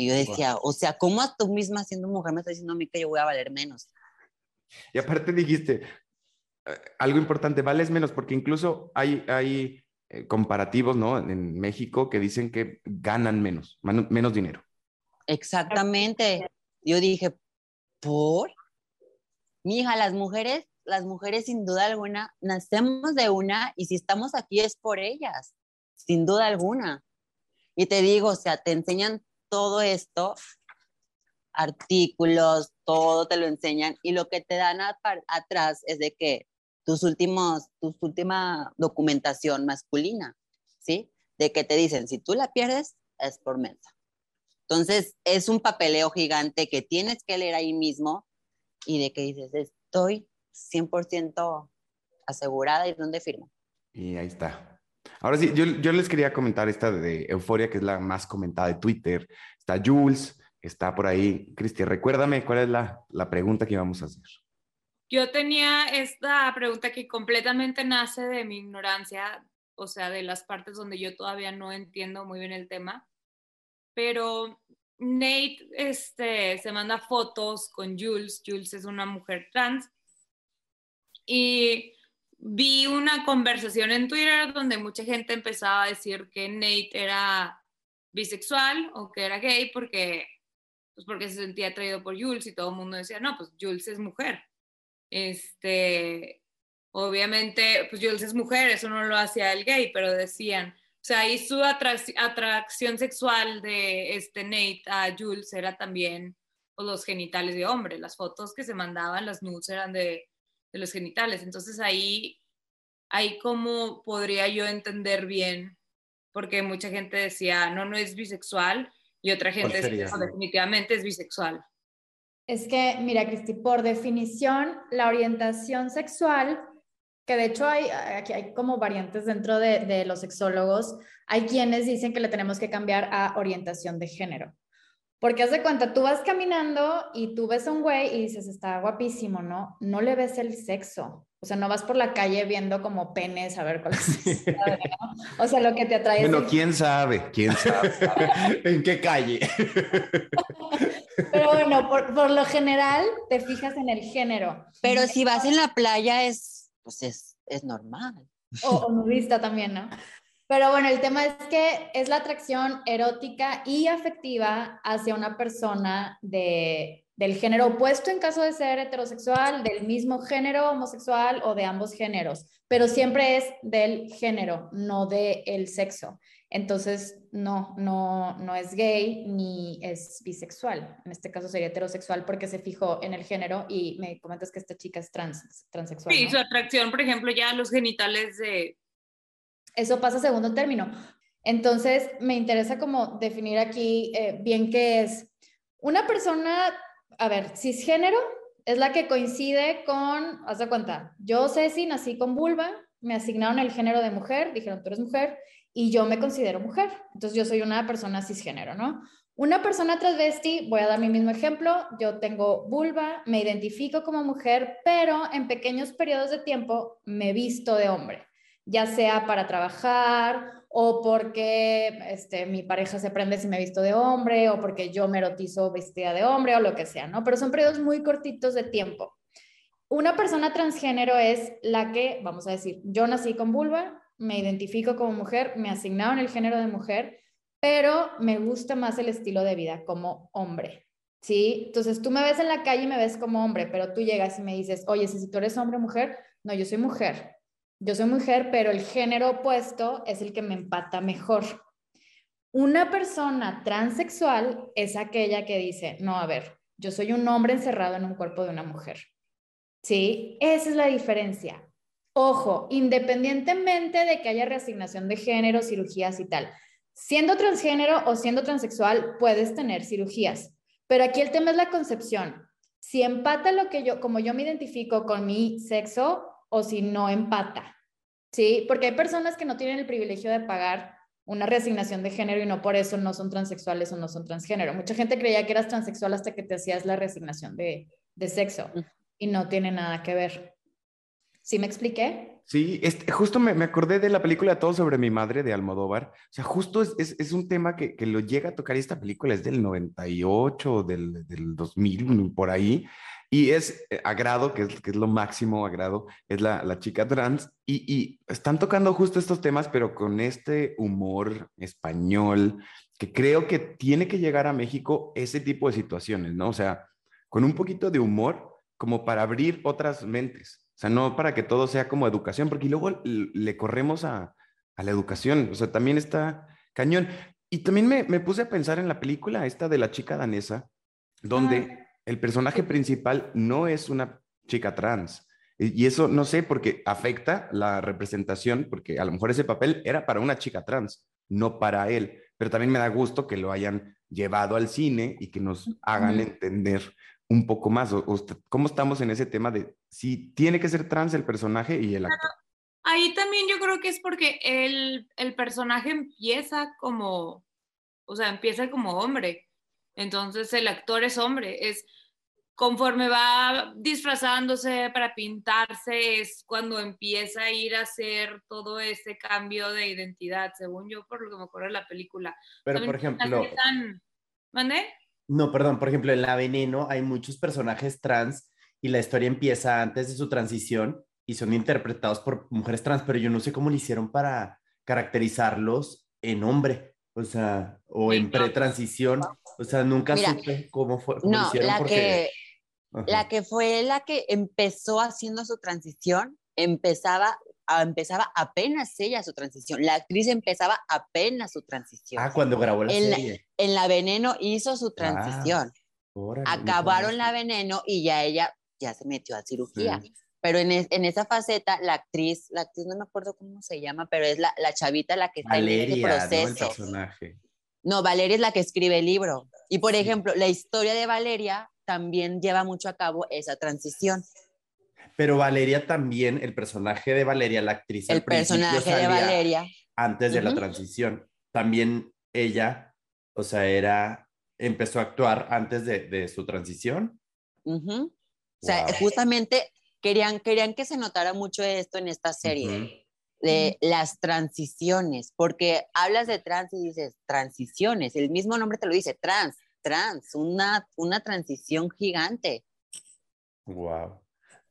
Speaker 6: Y yo decía, wow. o sea, ¿cómo a tú misma siendo mujer me estás diciendo a mí que yo voy a valer menos?
Speaker 2: Y aparte dijiste, algo importante, vales menos, porque incluso hay, hay eh, comparativos, ¿no? En México que dicen que ganan menos, menos dinero.
Speaker 6: Exactamente. Yo dije, ¿por? Mija, las mujeres, las mujeres sin duda alguna, nacemos de una y si estamos aquí es por ellas, sin duda alguna. Y te digo, o sea, te enseñan todo esto, artículos, todo te lo enseñan y lo que te dan a, atrás es de que tus últimos, tu última documentación masculina, ¿sí? De que te dicen, si tú la pierdes, es por mensa. Entonces, es un papeleo gigante que tienes que leer ahí mismo y de que dices, estoy 100% asegurada y dónde firmo.
Speaker 2: Y ahí está. Ahora sí, yo, yo les quería comentar esta de Euforia, que es la más comentada de Twitter. Está Jules, está por ahí. Cristian, recuérdame cuál es la, la pregunta que íbamos a hacer.
Speaker 7: Yo tenía esta pregunta que completamente nace de mi ignorancia o sea, de las partes donde yo todavía no entiendo muy bien el tema, pero Nate este, se manda fotos con Jules, Jules es una mujer trans, y vi una conversación en Twitter donde mucha gente empezaba a decir que Nate era bisexual o que era gay porque, pues porque se sentía atraído por Jules y todo el mundo decía, no, pues Jules es mujer. Este, obviamente, pues Jules es mujer, eso no lo hacía el gay, pero decían, o sea, ahí su atracción sexual de este Nate a Jules era también pues, los genitales de hombre. Las fotos que se mandaban, las nudes eran de, de los genitales. Entonces ahí, ahí cómo podría yo entender bien, porque mucha gente decía, no, no es bisexual, y otra gente decía, no, definitivamente es bisexual.
Speaker 3: Es que, mira, Cristi, por definición, la orientación sexual, que de hecho hay, aquí hay como variantes dentro de, de los sexólogos, hay quienes dicen que le tenemos que cambiar a orientación de género. Porque haz de cuenta, tú vas caminando y tú ves a un güey y dices, está guapísimo, ¿no? No le ves el sexo. O sea, no vas por la calle viendo como penes a ver cuál es. ¿no? O sea, lo que te atrae.
Speaker 2: Bueno, quién sabe, quién sabe.
Speaker 5: ¿En qué calle?
Speaker 3: Pero bueno, por, por, lo general te fijas en el género.
Speaker 6: Pero si vas en la playa es, pues es, es normal.
Speaker 3: O, o nudista también, ¿no? Pero bueno, el tema es que es la atracción erótica y afectiva hacia una persona de, del género opuesto en caso de ser heterosexual, del mismo género homosexual o de ambos géneros, pero siempre es del género, no del el sexo. Entonces, no, no, no es gay ni es bisexual. En este caso sería heterosexual porque se fijó en el género y me comentas que esta chica es trans, transexual.
Speaker 7: Sí,
Speaker 3: ¿no?
Speaker 7: su atracción, por ejemplo, ya a los genitales de
Speaker 3: eso pasa segundo término. Entonces, me interesa como definir aquí eh, bien qué es. Una persona, a ver, cisgénero es la que coincide con, haz de cuenta, yo, Ceci, nací con vulva, me asignaron el género de mujer, dijeron, tú eres mujer, y yo me considero mujer. Entonces, yo soy una persona cisgénero, ¿no? Una persona transvesti, voy a dar mi mismo ejemplo, yo tengo vulva, me identifico como mujer, pero en pequeños periodos de tiempo me visto de hombre ya sea para trabajar o porque este, mi pareja se prende si me visto de hombre o porque yo me erotizo vestida de hombre o lo que sea, ¿no? Pero son periodos muy cortitos de tiempo. Una persona transgénero es la que, vamos a decir, yo nací con vulva, me identifico como mujer, me asignaron el género de mujer, pero me gusta más el estilo de vida como hombre. ¿Sí? Entonces tú me ves en la calle y me ves como hombre, pero tú llegas y me dices, oye, si tú eres hombre o mujer, no, yo soy mujer yo soy mujer, pero el género opuesto es el que me empata mejor. Una persona transexual es aquella que dice, no, a ver, yo soy un hombre encerrado en un cuerpo de una mujer. ¿Sí? Esa es la diferencia. Ojo, independientemente de que haya reasignación de género, cirugías y tal, siendo transgénero o siendo transexual, puedes tener cirugías. Pero aquí el tema es la concepción. Si empata lo que yo, como yo me identifico con mi sexo, o si no empata. ¿Sí? Porque hay personas que no tienen el privilegio de pagar una reasignación de género y no por eso no son transexuales o no son transgénero. Mucha gente creía que eras transexual hasta que te hacías la reasignación de, de sexo y no tiene nada que ver. ¿Sí me expliqué?
Speaker 2: Sí, este, justo me, me, acordé de la película Todo sobre mi madre de Almodóvar. O sea, justo es, es, es un tema que, que, lo llega a tocar y esta película es del 98, del, del 2000, por ahí. Y es eh, agrado, que es, que es lo máximo agrado, es la, la chica trans. Y, y, están tocando justo estos temas, pero con este humor español, que creo que tiene que llegar a México ese tipo de situaciones, ¿no? O sea, con un poquito de humor, como para abrir otras mentes. O sea, no para que todo sea como educación, porque luego le corremos a, a la educación. O sea, también está cañón. Y también me, me, puse a pensar en la película esta de la chica danesa, donde... Ah el personaje principal no es una chica trans. Y eso no sé, porque afecta la representación, porque a lo mejor ese papel era para una chica trans, no para él. Pero también me da gusto que lo hayan llevado al cine y que nos hagan entender un poco más. O, o, ¿Cómo estamos en ese tema de si tiene que ser trans el personaje y el actor?
Speaker 7: Ahí también yo creo que es porque el, el personaje empieza como, o sea, empieza como hombre. Entonces el actor es hombre. Es, conforme va disfrazándose para pintarse es cuando empieza a ir a hacer todo ese cambio de identidad, según yo, por lo que me acuerdo de la película.
Speaker 5: Pero, por ejemplo...
Speaker 7: ¿Mande?
Speaker 5: No, perdón, por ejemplo, en La Veneno hay muchos personajes trans y la historia empieza antes de su transición y son interpretados por mujeres trans, pero yo no sé cómo lo hicieron para caracterizarlos en hombre, o sea, o en pretransición, o sea, nunca supe cómo fue.
Speaker 6: no, la que la que fue la que empezó haciendo su transición, empezaba, empezaba apenas ella su transición. La actriz empezaba apenas su transición.
Speaker 5: Ah, cuando grabó la
Speaker 6: en
Speaker 5: serie.
Speaker 6: La, en La Veneno hizo su transición. Acabaron La Veneno y ya ella ya se metió a cirugía. Pero en, en, esa faceta, la actriz, la actriz no me acuerdo cómo se llama, pero es la, la chavita la que está en ese proceso. ¿no? El. No, Valeria es la que escribe el libro. Y por ejemplo, la historia de Valeria también lleva mucho a cabo esa transición.
Speaker 5: Pero Valeria también, el personaje de Valeria, la actriz.
Speaker 6: El personaje de Valeria.
Speaker 5: Antes de la transición. También ella, o sea, era, empezó a actuar antes de, de su transición.
Speaker 6: O sea, justamente querían, querían que se notara mucho esto en esta serie. de las transiciones, porque hablas de trans y dices transiciones, el mismo nombre te lo dice, trans, trans, una, una transición gigante.
Speaker 5: Wow.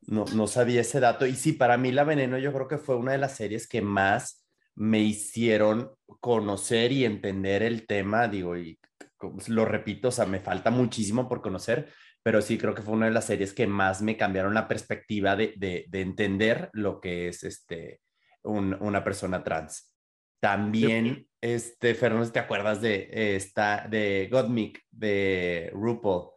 Speaker 5: No, no sabía ese dato. Y sí, para mí La Veneno yo creo que fue una de las series que más me hicieron conocer y entender el tema. Digo, y lo repito, o sea, me falta muchísimo por conocer, pero sí creo que fue una de las series que más me cambiaron la perspectiva de, de, de entender lo que es este, un, una persona trans. También, este, Fernando, ¿te acuerdas de esta, de Godmik, de RuPaul?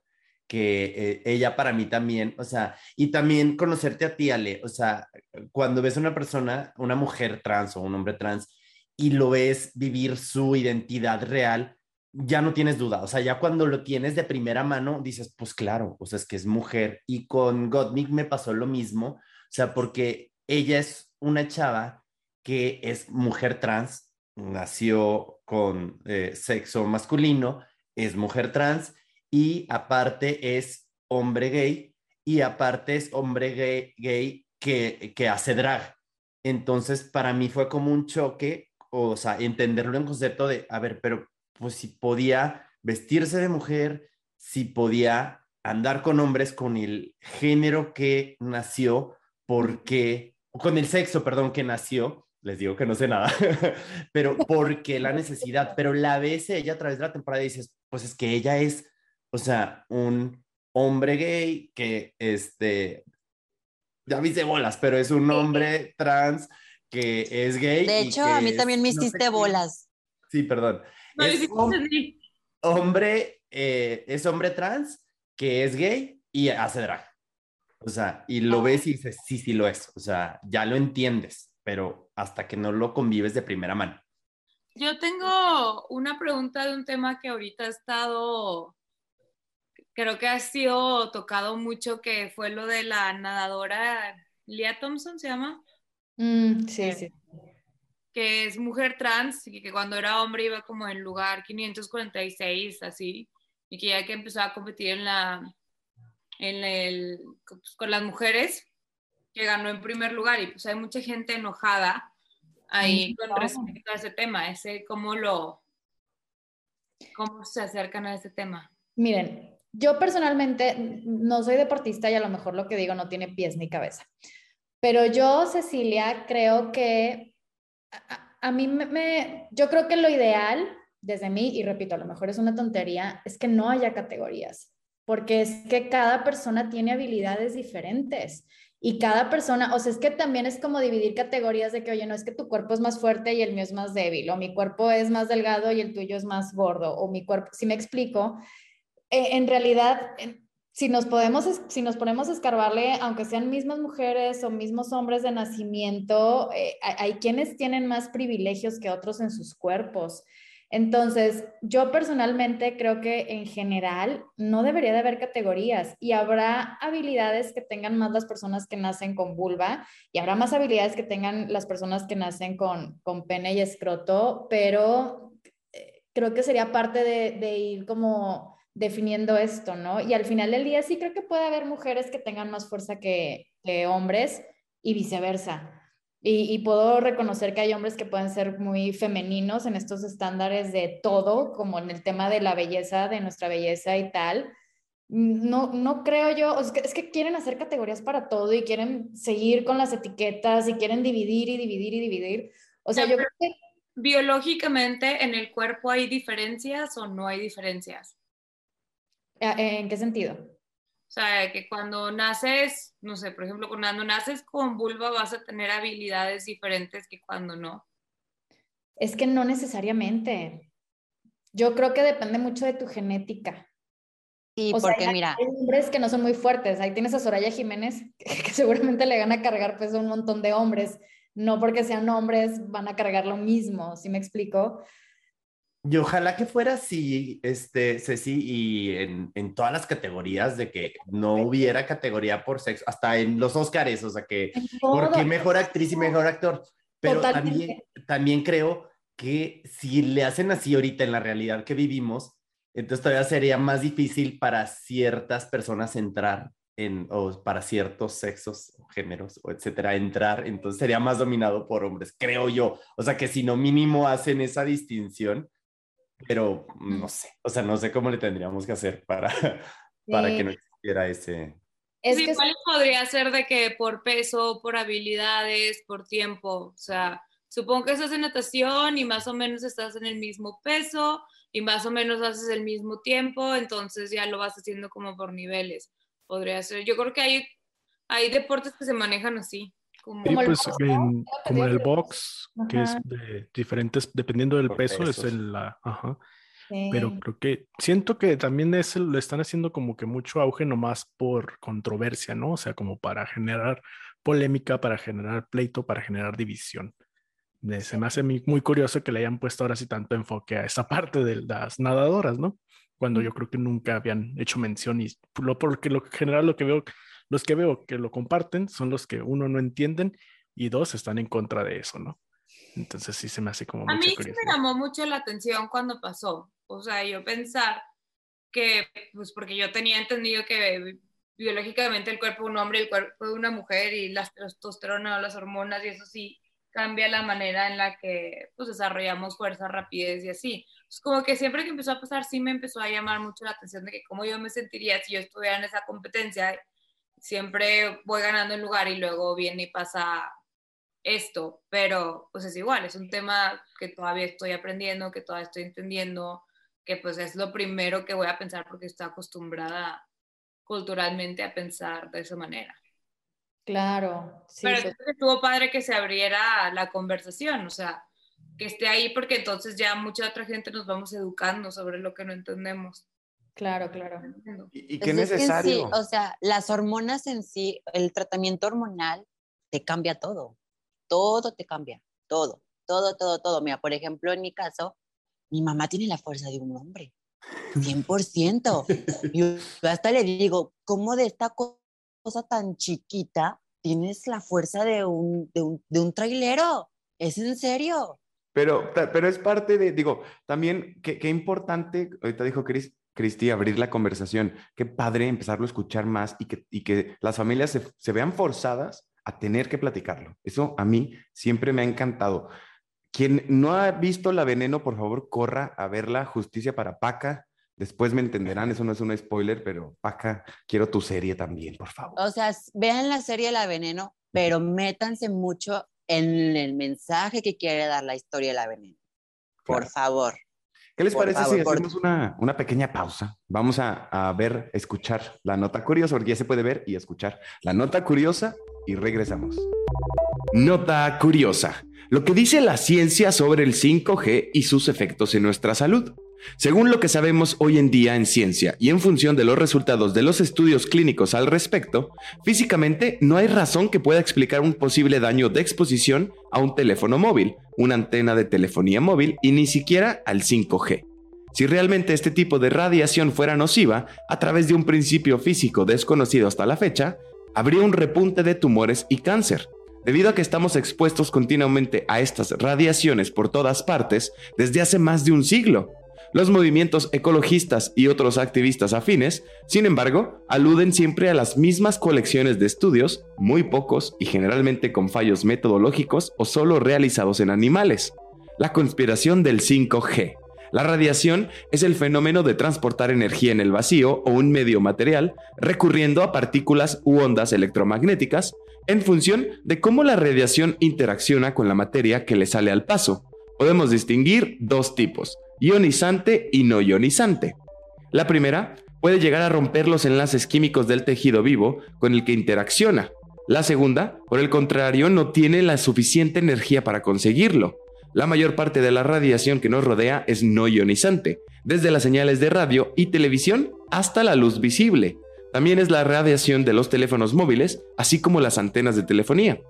Speaker 5: Que eh, ella para mí también, o sea, y también conocerte a ti, Ale, o sea, cuando ves a una persona, una mujer trans o un hombre trans, y lo ves vivir su identidad real, ya no tienes duda, o sea, ya cuando lo tienes de primera mano, dices, pues claro, o sea, es que es mujer. Y con Godmik me pasó lo mismo, o sea, porque ella es una chava que es mujer trans, nació con eh, sexo masculino, es mujer trans y aparte es hombre gay y aparte es hombre gay, gay que, que hace drag. Entonces, para mí fue como un choque, o sea, entenderlo en concepto de, a ver, pero pues si podía vestirse de mujer, si podía andar con hombres con el género que nació, porque, con el sexo, perdón, que nació, les digo que no sé nada, pero ¿por qué la necesidad? Pero la ves ella a través de la temporada y dices, pues es que ella es, o sea, un hombre gay que, este, ya viste bolas, pero es un hombre trans que es gay.
Speaker 6: De hecho, a mí también me hiciste bolas.
Speaker 5: Sí, perdón.
Speaker 7: No,
Speaker 5: es hombre, hombre eh, es hombre trans que es gay y hace drag. O sea, y lo ves y dices, sí, sí lo es. O sea, ya lo entiendes pero hasta que no lo convives de primera mano.
Speaker 7: Yo tengo una pregunta de un tema que ahorita ha estado, creo que ha sido tocado mucho, que fue lo de la nadadora Lia Thompson, ¿se llama?
Speaker 3: Mm, sí, sí.
Speaker 7: Que es mujer trans y que cuando era hombre iba como en lugar 546, así, y que ya que empezó a competir en la, en el, pues, con las mujeres, que ganó en primer lugar y pues hay mucha gente enojada ahí con respecto a ese tema, ese cómo lo, cómo se acercan a ese tema.
Speaker 3: Miren, yo personalmente no soy deportista y a lo mejor lo que digo no tiene pies ni cabeza, pero yo, Cecilia, creo que a, mí me, yo creo que lo ideal desde mí, y repito, a lo mejor es una tontería, es que no haya categorías, porque es que cada persona tiene habilidades diferentes y cada persona, o sea, es que también es como dividir categorías de que, oye, no es que tu cuerpo es más fuerte y el mío es más débil, o mi cuerpo es más delgado y el tuyo es más gordo, o mi cuerpo, si me explico, en realidad, si nos podemos, si nos ponemos a escarbarle, aunque sean mismas mujeres o mismos hombres de nacimiento, eh, hay quienes tienen más privilegios que otros en sus cuerpos. Entonces, yo personalmente creo que en general no debería de haber categorías y habrá habilidades que tengan más las personas que nacen con vulva y habrá más habilidades que tengan las personas que nacen con, con pene y escroto, pero eh, creo que sería parte de, ir como definiendo esto, ¿no? Y al final del día sí creo que puede haber mujeres que tengan más fuerza que, hombres y viceversa. Y, puedo reconocer que hay hombres que pueden ser muy femeninos en estos estándares de todo, como en el tema de la belleza, de nuestra belleza y tal. No, no creo yo, es que, es que quieren hacer categorías para todo y quieren seguir con las etiquetas y quieren dividir y dividir y dividir. O sea, yo creo que...
Speaker 7: Biológicamente, ¿en el cuerpo hay diferencias o no hay diferencias?
Speaker 3: ¿En qué sentido?
Speaker 7: O sea, que cuando naces, no sé, por ejemplo, cuando naces con vulva vas a tener habilidades diferentes que cuando no.
Speaker 3: Es que no necesariamente. Yo creo que depende mucho de tu genética.
Speaker 6: Sí, porque mira.
Speaker 3: Hay hombres que no son muy fuertes. Ahí tienes a Soraya Jiménez, que, seguramente le gana a cargar peso a un montón de hombres. No porque sean hombres van a cargar lo mismo, ¿sí me explico?
Speaker 5: Y ojalá que fuera así, este, Ceci, y en, en, todas las categorías de que no hubiera categoría por sexo, hasta en los Óscares, o sea que, porque mejor actriz y mejor actor. Pero también, también creo que si le hacen así ahorita en la realidad que vivimos, entonces todavía sería más difícil para ciertas personas entrar en, o para ciertos sexos, géneros, o etcétera, entrar. Entonces sería más dominado por hombres, creo yo. O sea que si no mínimo hacen esa distinción, pero no sé, o sea, no sé cómo le tendríamos que hacer para, para que no existiera ese...
Speaker 7: Es que igual podría ser de que por peso, por habilidades, por tiempo, o sea, supongo que estás en natación y más o menos estás en el mismo peso y más o menos haces el mismo tiempo, entonces ya lo vas haciendo como por niveles. Podría ser. Yo creo que hay, hay deportes que se manejan así.
Speaker 4: Como, pues, en, como el box, que es de diferentes, dependiendo del peso, es en la... Ajá. Pero creo que siento que también es, lo están haciendo como que mucho auge nomás por controversia, ¿no? O sea, como para generar polémica, para generar pleito, para generar división. Se me hace muy curioso que le hayan puesto ahora sí tanto enfoque a esa parte de las nadadoras, ¿no? Cuando yo creo que nunca habían hecho mención y lo, porque lo general lo que veo los que veo que lo comparten son los que uno no entienden y dos están en contra de eso, ¿no? Entonces sí se me hace como...
Speaker 7: A mí sí me llamó mucho la atención cuando pasó. O sea, yo pensar que, pues porque yo tenía entendido que biológicamente el cuerpo de un hombre y el cuerpo de una mujer y las testosterona o las hormonas y eso sí cambia la manera en la que pues desarrollamos fuerza, rapidez y así. Es como que siempre que empezó a pasar sí me empezó a llamar mucho la atención de que cómo yo me sentiría si yo estuviera en esa competencia siempre voy ganando el lugar y luego viene y pasa esto, pero pues es igual, es un tema que todavía estoy aprendiendo, que todavía estoy entendiendo, que pues es lo primero que voy a pensar porque estoy acostumbrada culturalmente a pensar de esa manera.
Speaker 3: Claro.
Speaker 7: Sí, pero estuvo padre que se abriera la conversación, o sea, que esté ahí porque entonces ya mucha otra gente nos vamos educando sobre lo que no entendemos.
Speaker 3: Claro, claro.
Speaker 2: ¿Y, qué necesario?
Speaker 6: o sea, las hormonas en sí, el tratamiento hormonal te cambia todo. Todo te cambia. Todo, todo, todo, todo. Mira, por ejemplo, en mi caso, mi mamá tiene la fuerza de un hombre. 100%. Yo hasta le digo, ¿cómo de esta cosa tan chiquita tienes la fuerza de un, de un, de un trailero? ¿Es en serio?
Speaker 2: Pero, pero es parte de, digo, también, qué, qué importante, ahorita dijo Cris, Cristi, abrir la conversación. Qué padre empezarlo a escuchar más y que, y que las familias se, se, vean forzadas a tener que platicarlo. Eso a mí siempre me ha encantado. Quien no ha visto La Veneno, por favor, corra a verla. Justicia para Paca. Después me entenderán, eso no es un spoiler, pero Paca, quiero tu serie también, por favor.
Speaker 6: O sea, vean la serie La Veneno, pero métanse mucho en el mensaje que quiere dar la historia de La Veneno. Por favor.
Speaker 2: ¿Qué les parece si hacemos una, una, pequeña pausa? Vamos a, a, ver, escuchar la nota curiosa, porque ya se puede ver y escuchar la nota curiosa y regresamos.
Speaker 8: Nota curiosa. Lo que dice la ciencia sobre el 5G y sus efectos en nuestra salud. Según lo que sabemos hoy en día en ciencia y en función de los resultados de los estudios clínicos al respecto, físicamente no hay razón que pueda explicar un posible daño de exposición a un teléfono móvil, una antena de telefonía móvil y ni siquiera al 5G. Si realmente este tipo de radiación fuera nociva, a través de un principio físico desconocido hasta la fecha, habría un repunte de tumores y cáncer. Debido a que estamos expuestos continuamente a estas radiaciones por todas partes desde hace más de un siglo,
Speaker 2: Los movimientos ecologistas y otros activistas afines, sin embargo, aluden siempre a las mismas colecciones de estudios, muy pocos y generalmente con fallos metodológicos o solo realizados en animales. La conspiración del 5G. La radiación es el fenómeno de transportar energía en el vacío o un medio material recurriendo a partículas u ondas electromagnéticas en función de cómo la radiación interacciona con la materia que le sale al paso. Podemos distinguir dos tipos, ionizante y no ionizante. La primera puede llegar a romper los enlaces químicos del tejido vivo con el que interacciona. La segunda, por el contrario, no tiene la suficiente energía para conseguirlo. La mayor parte de la radiación que nos rodea es no ionizante, desde las señales de radio y televisión hasta la luz visible. También es la radiación de los teléfonos móviles, así como las antenas de telefonía.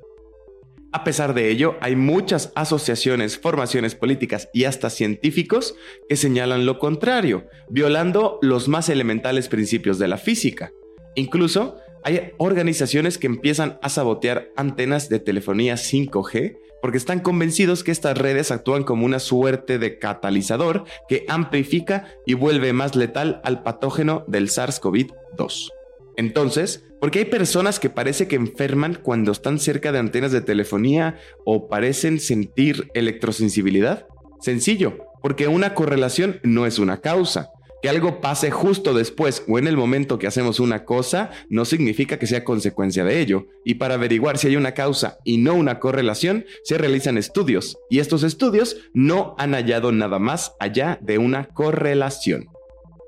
Speaker 2: A pesar de ello, hay muchas asociaciones, formaciones políticas y hasta científicos que señalan lo contrario, violando los más elementales principios de la física. Incluso hay organizaciones que empiezan a sabotear antenas de telefonía 5G porque están convencidos que estas redes actúan como una suerte de catalizador que amplifica y vuelve más letal al patógeno del SARS-CoV-2. Entonces, ¿por qué hay personas que parece que enferman cuando están cerca de antenas de telefonía o parecen sentir electrosensibilidad? Sencillo, porque una correlación no es una causa. Que algo pase justo después o en el momento que hacemos una cosa no significa que sea consecuencia de ello. Y para averiguar si hay una causa y no una correlación, se realizan estudios. Y estos estudios no han hallado nada más allá de una correlación.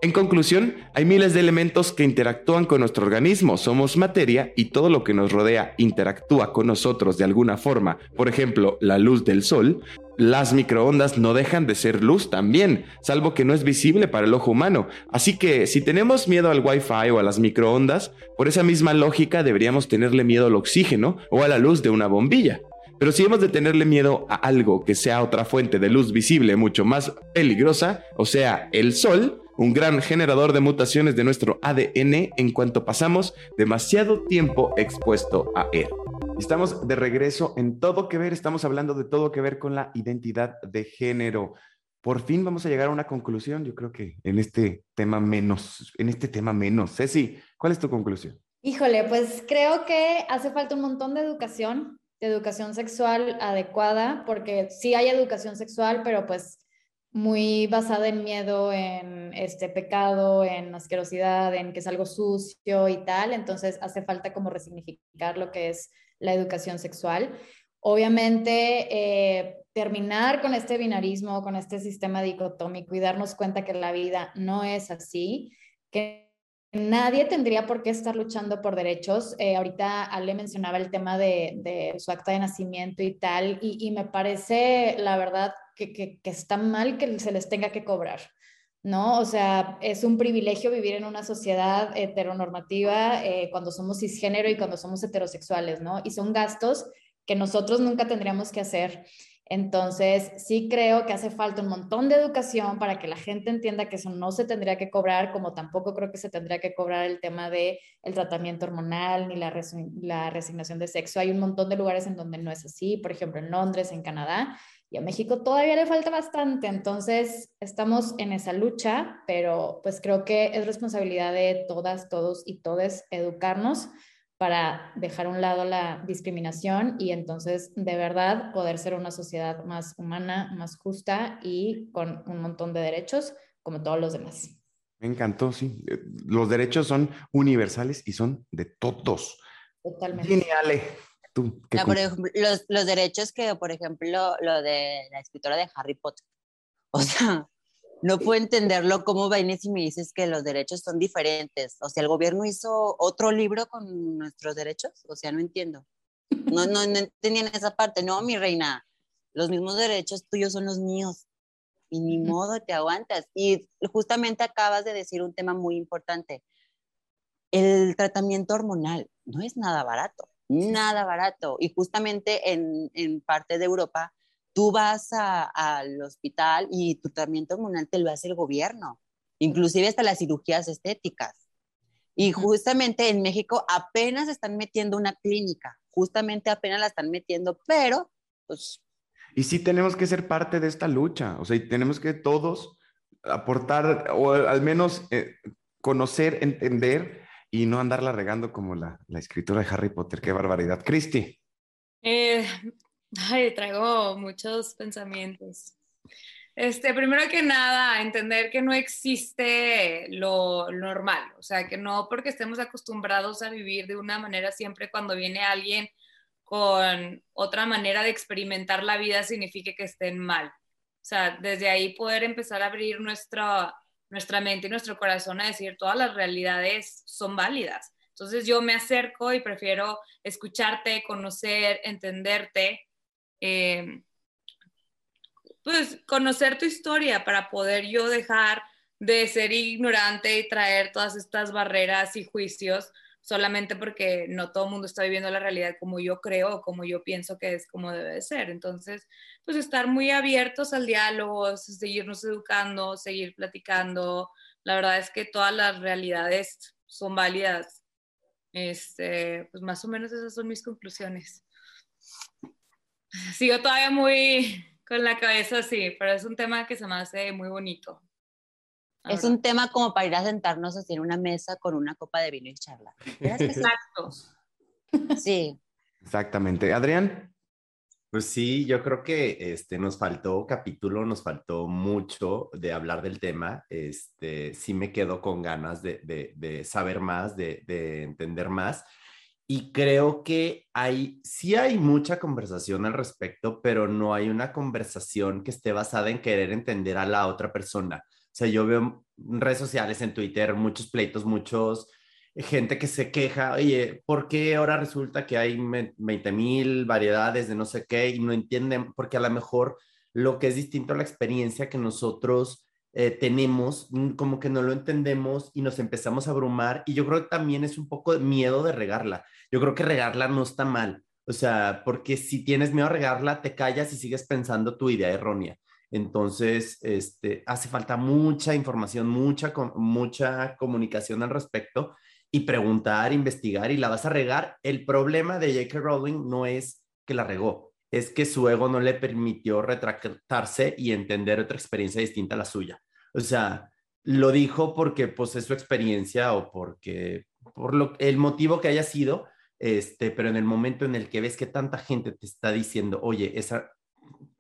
Speaker 2: En conclusión, hay miles de elementos que interactúan con nuestro organismo. Somos materia y todo lo que nos rodea interactúa con nosotros de alguna forma. Por ejemplo, la luz del sol, las microondas no dejan de ser luz también, salvo que no es visible para el ojo humano. Así que si tenemos miedo al Wi-Fi o a las microondas, por esa misma lógica deberíamos tenerle miedo al oxígeno o a la luz de una bombilla. Pero si hemos de tenerle miedo a algo que sea otra fuente de luz visible mucho más peligrosa, o sea, el sol, un gran generador de mutaciones de nuestro ADN en cuanto pasamos demasiado tiempo expuesto a él. Estamos de regreso en todo que ver, estamos hablando de todo que ver con la identidad de género. Por fin vamos a llegar a una conclusión, yo creo que en este tema menos, en este tema menos. Ceci, ¿cuál es tu conclusión?
Speaker 3: Híjole, pues creo que hace falta un montón de educación, de educación sexual adecuada, porque sí hay educación sexual, pero pues muy basada en miedo, en este pecado, en asquerosidad, en que es algo sucio y tal. Entonces hace falta como resignificar lo que es la educación sexual. Obviamente, eh, terminar con este binarismo, con este sistema dicotómico y darnos cuenta que la vida no es así, que nadie tendría por qué estar luchando por derechos. Eh, ahorita Ale mencionaba el tema de, su acta de nacimiento y tal, y, me parece, la verdad, que, que, está mal que se les tenga que cobrar. ¿no? O sea, es un privilegio vivir en una sociedad heteronormativa eh, cuando somos cisgénero y cuando somos heterosexuales, ¿no? Y son gastos que nosotros nunca tendríamos que hacer. Entonces, sí creo que hace falta un montón de educación para que la gente entienda que eso no se tendría que cobrar, como tampoco creo que se tendría que cobrar el tema de tratamiento hormonal ni la, la resignación de sexo. Hay un montón de lugares en donde no es así, por ejemplo, en Londres, en Canadá, y a México todavía le falta bastante, entonces estamos en esa lucha, pero pues creo que es responsabilidad de todas, todos y todes educarnos para dejar a un lado la discriminación y entonces de verdad poder ser una sociedad más humana, más justa y con un montón de derechos como todos los demás.
Speaker 2: Me encantó, sí. Los derechos son universales y son de todos.
Speaker 3: Totalmente.
Speaker 2: Genial
Speaker 6: por ejemplo, los, los, derechos que, por ejemplo, lo de la escritora de Harry Potter. O sea, no puedo entenderlo cómo vienes y me dices que los derechos son diferentes. O sea, el gobierno hizo otro libro con nuestros derechos. O sea, no entiendo. No, no, no entendían esa parte. No, mi reina, los mismos derechos tuyos son los míos. Y ni modo, te aguantas. Y justamente acabas de decir un tema muy importante. El tratamiento hormonal no es nada barato nada barato. Y justamente en, en parte de Europa, tú vas al hospital y tu tratamiento hormonal te lo hace el gobierno, inclusive hasta las cirugías estéticas. Y justamente en México apenas están metiendo una clínica, justamente apenas la están metiendo, pero pues...
Speaker 2: Y sí tenemos que ser parte de esta lucha, o sea, tenemos que todos aportar o al menos eh, conocer, entender y no andarla regando como la, la escritura de Harry Potter. Qué barbaridad. Cristi.
Speaker 7: Eh, ay, traigo muchos pensamientos. Este, primero que nada, entender que no existe lo normal, o sea, que no porque estemos acostumbrados a vivir de una manera siempre cuando viene alguien con otra manera de experimentar la vida significa que estén mal. O sea, desde ahí poder empezar a abrir nuestra, nuestra mente y nuestro corazón a decir todas las realidades son válidas. Entonces yo me acerco y prefiero escucharte, conocer, entenderte. Eh, pues conocer tu historia para poder yo dejar de ser ignorante y traer todas estas barreras y juicios solamente porque no todo el mundo está viviendo la realidad como yo creo o como yo pienso que es como debe de ser. Entonces, pues estar muy abiertos al diálogo, seguirnos educando, seguir platicando. La verdad es que todas las realidades son válidas. Este, pues más o menos esas son mis conclusiones. Sigo todavía muy con la cabeza sí, pero es un tema que se me hace muy bonito.
Speaker 6: Es un tema como para ir a sentarnos así en una mesa con una copa de vino y charla.
Speaker 7: Exacto.
Speaker 6: Sí.
Speaker 2: Exactamente. Adrián.
Speaker 5: Pues sí, yo creo que este, nos faltó capítulo, nos faltó mucho de hablar del tema. Este, sí me quedo con ganas de, de, de saber más, de, de entender más. Y creo que hay, sí hay mucha conversación al respecto, pero no hay una conversación que esté basada en querer entender a la otra persona. Sea, yo veo redes sociales, en Twitter, muchos pleitos, muchos eh, gente que se queja, oye, ¿por qué ahora resulta que hay 20 mil variedades de no sé qué y no entienden? Porque a lo mejor lo que es distinto a la experiencia que nosotros eh, tenemos, mm, como que no lo entendemos y nos empezamos a abrumar. Y yo creo que también es un poco de miedo de regarla. Yo creo que regarla no está mal. O sea, porque si tienes miedo a regarla, te callas y sigues pensando tu idea errónea. Entonces, este, hace falta mucha información, mucha, mucha comunicación al respecto y preguntar, investigar y la vas a regar. El problema de J.K. Rowling no es que la regó, es que su ego no le permitió retractarse y entender otra experiencia distinta a la suya. O sea, lo dijo porque pues es su experiencia o porque por lo, el motivo que haya sido, este, pero en el momento en el que ves que tanta gente te está diciendo, oye, esa,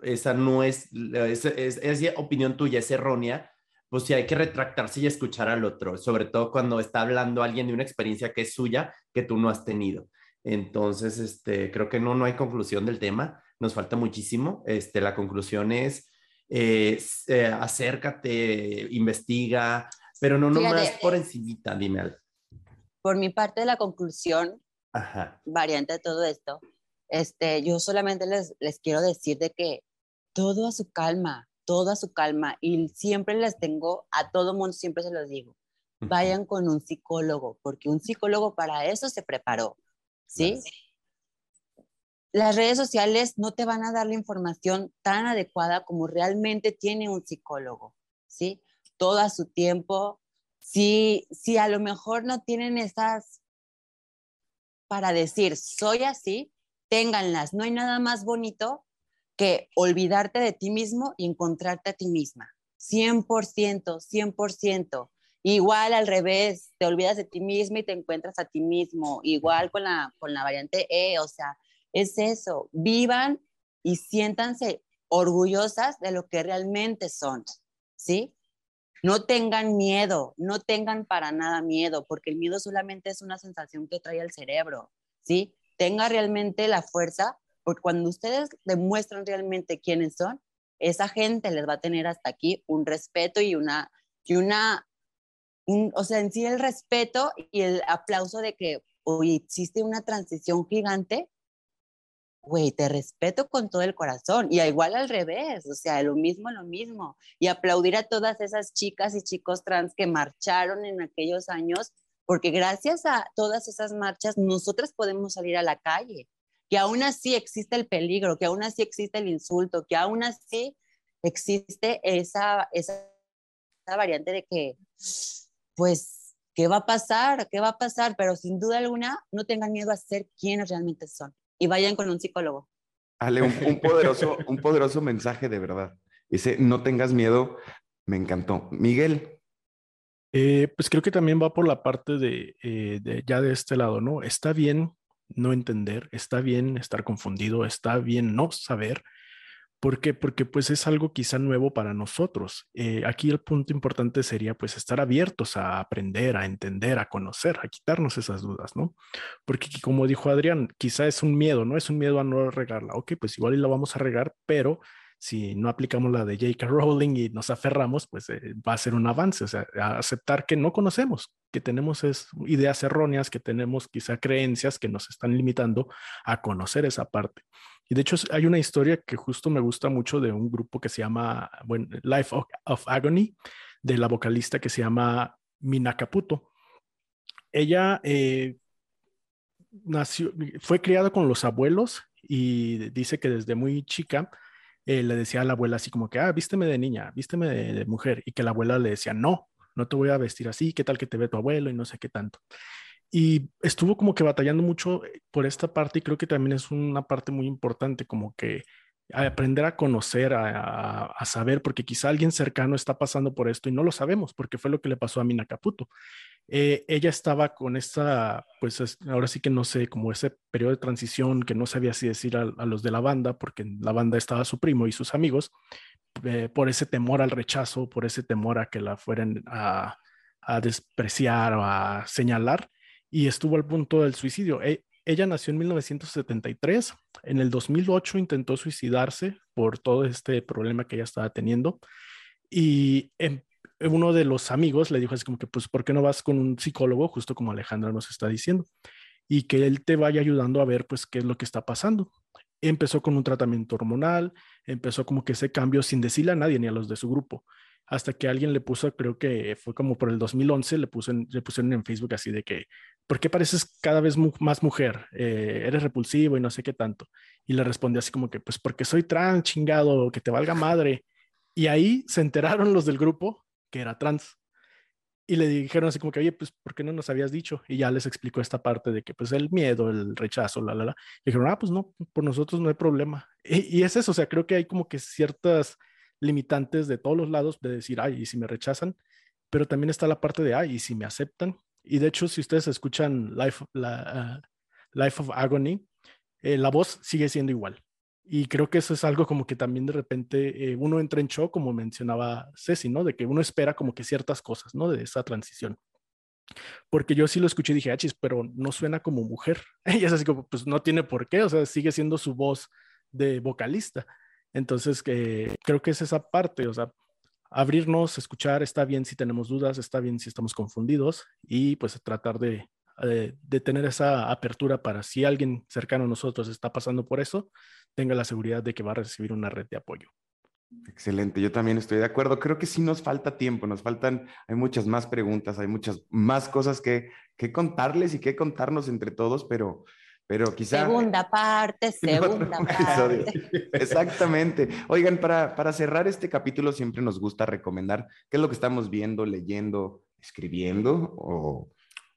Speaker 5: esa no es, es, es, opinión tuya, es errónea, pues sí hay que retractarse y escuchar al otro, sobre todo cuando está hablando alguien de una experiencia que es suya, que tú no has tenido. Entonces, este, creo que no, no hay conclusión del tema nos falta muchísimo. Este, la conclusión es, eh, acércate, investiga, pero no nomás por encimita, dime algo.
Speaker 6: Por mi parte, la conclusión, variante de todo esto, este, yo solamente les, les quiero decir de que todo a su calma, todo a su calma, y siempre les tengo, a todo mundo siempre se los digo, vayan con un psicólogo, porque un psicólogo para eso se preparó, ¿sí? las redes sociales no te van a dar la información tan adecuada como realmente tiene un psicólogo, ¿sí? Todo a su tiempo. Si, si a lo mejor no tienen esas para decir, soy así, ténganlas. No hay nada más bonito que olvidarte de ti mismo y encontrarte a ti misma. 100%, 100%. Igual al revés, te olvidas de ti misma y te encuentras a ti mismo. Igual con la, con la variante E, o sea, es eso, vivan y siéntanse orgullosas de lo que realmente son, ¿sí? No tengan miedo, no tengan para nada miedo, porque el miedo solamente es una sensación que trae el cerebro, ¿sí? Tenga realmente la fuerza, porque cuando ustedes demuestran realmente quiénes son, esa gente les va a tener hasta aquí un respeto y una, y una, o sea, en sí el respeto y el aplauso de que hoy existe una transición gigante güey, te respeto con todo el corazón. Y igual al revés, o sea, lo mismo, lo mismo. Y aplaudir a todas esas chicas y chicos trans que marcharon en aquellos años, porque gracias a todas esas marchas, nosotras podemos salir a la calle. Que aún así existe el peligro, que aún así existe el insulto, que aún así existe esa, esa, esa variante de que, pues, ¿qué va a pasar? ¿Qué va a pasar? Pero sin duda alguna, no tengan miedo a ser quienes realmente son y vayan con un psicólogo.
Speaker 2: Ale, un, poderoso, un poderoso mensaje de verdad. Dice, no tengas miedo Me encantó. Miguel.
Speaker 4: Eh, pues creo que también va por la parte de, eh, de, ya de este lado, ¿no? Está bien no entender, está bien estar confundido, está bien no saber, ¿Por qué? Porque pues es algo quizá nuevo para nosotros. Eh, aquí el punto importante sería pues estar abiertos a aprender, a entender, a conocer, a quitarnos esas dudas, ¿no? Porque como dijo Adrián, quizá es un miedo, ¿no? Es un miedo a no regarla. Ok, pues igual y la vamos a regar, pero si no aplicamos la de J.K. Rowling y nos aferramos, pues eh, va a ser un avance, o sea, aceptar que no conocemos, que tenemos es, ideas erróneas, que tenemos quizá creencias que nos están limitando a conocer esa parte. Y de hecho hay una historia que justo me gusta mucho de un grupo que se llama, bueno, Life of, Agony, de la vocalista que se llama Mina Caputo. Ella eh, nació, fue criada con los abuelos y dice que desde muy chica eh, le decía a la abuela así como que, ah, vísteme de niña, vísteme de, mujer, y que la abuela le decía, no, no te voy a vestir así, qué tal que te ve tu abuelo y no sé qué tanto. Y estuvo como que batallando mucho eh, por esta parte y creo que también es una parte muy importante como que aprender a conocer, a, a, saber, porque quizá alguien cercano está pasando por esto y no lo sabemos, porque fue lo que le pasó a Mina Caputo. Eh, ella estaba con esta, pues ahora sí que no sé, como ese periodo de transición que no sabía si decir a, los de la banda, porque en la banda estaba su primo y sus amigos, eh, por ese temor al rechazo, por ese temor a que la fueran a, a despreciar o a señalar, y estuvo al punto del suicidio. E, ella nació en 1973, en el 2008 intentó suicidarse por todo este problema que ella estaba teniendo y en, uno de los amigos le dijo así como que, pues, ¿por qué no vas con un psicólogo, justo como Alejandra nos está diciendo? Y que él te vaya ayudando a ver, pues, qué es lo que está pasando. Empezó con un tratamiento hormonal, empezó como que ese cambio sin decirle a nadie ni a los de su grupo, hasta que alguien le puso, creo que fue como por el 2011, le, puso le pusieron en Facebook así de que, ¿por qué pareces cada vez más mujer? Eh, eres repulsivo y no sé qué tanto. Y le respondió así como que, pues porque soy trans, chingado, que te valga madre. Y ahí se enteraron los del grupo que era trans. Y le dijeron así como que, oye, pues, ¿por qué no nos habías dicho? Y ya les explicó esta parte de que, pues, el miedo, el rechazo, la, la, la. Dijeron, ah, pues no, por nosotros no hay problema. Y, es eso, o sea, creo que hay como que ciertas limitantes de todos los lados de decir, ay, y si me rechazan, pero también está la parte de, ay, y si me aceptan. Y de hecho, si ustedes escuchan Life, uh, Life of Agony, eh, la voz sigue siendo igual. Y creo que eso es algo como que también de repente eh, uno entra en shock, como mencionaba Ceci, ¿no? De que uno espera como que ciertas cosas, ¿no? De esa transición. Porque yo sí lo escuché y dije, achis, pero no suena como mujer. Y es así como, pues no tiene por qué, o sea, sigue siendo su voz de vocalista. Entonces, eh, creo que es esa parte, o sea, abrirnos, escuchar, está bien si tenemos dudas, está bien si estamos confundidos y pues tratar de eh, de tener esa apertura para si alguien cercano a nosotros está pasando por eso, tenga la seguridad de que va a recibir una red de apoyo.
Speaker 2: Excelente, yo también estoy de acuerdo. Creo que sí nos falta tiempo, nos faltan, hay muchas más preguntas, hay muchas más cosas que, que contarles y que contarnos entre todos, pero, pero quizá...
Speaker 6: Segunda parte, segunda parte.
Speaker 2: Exactamente. Oigan, para, para cerrar este capítulo siempre nos gusta recomendar qué es lo que estamos viendo, leyendo, escribiendo o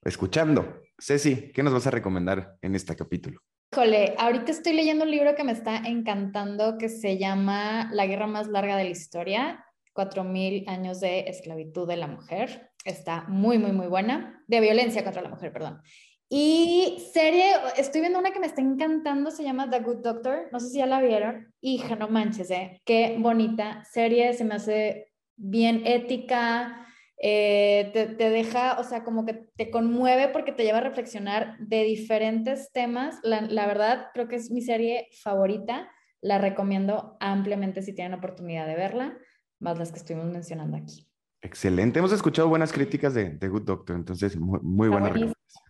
Speaker 2: escuchando. Ceci, ¿qué nos vas a recomendar en este capítulo?
Speaker 3: Híjole, ahorita estoy leyendo un libro que me está encantando que se llama La guerra más larga de la historia, 4.000 años de esclavitud de la mujer. Está muy, muy, muy buena. De violencia contra la mujer, perdón. Y serie, estoy viendo una que me está encantando, se llama The Good Doctor. No sé si ya la vieron. Hija, no manches, ¿eh? Qué bonita serie, se me hace bien ética, eh, te, deja, o sea, como que te conmueve porque te lleva a reflexionar de diferentes temas. La, verdad, creo que es mi serie favorita. La recomiendo ampliamente si tienen oportunidad de verla, más las que estuvimos mencionando aquí.
Speaker 2: Excelente. Hemos escuchado buenas críticas de, de Good Doctor, entonces muy, muy buena recomendación.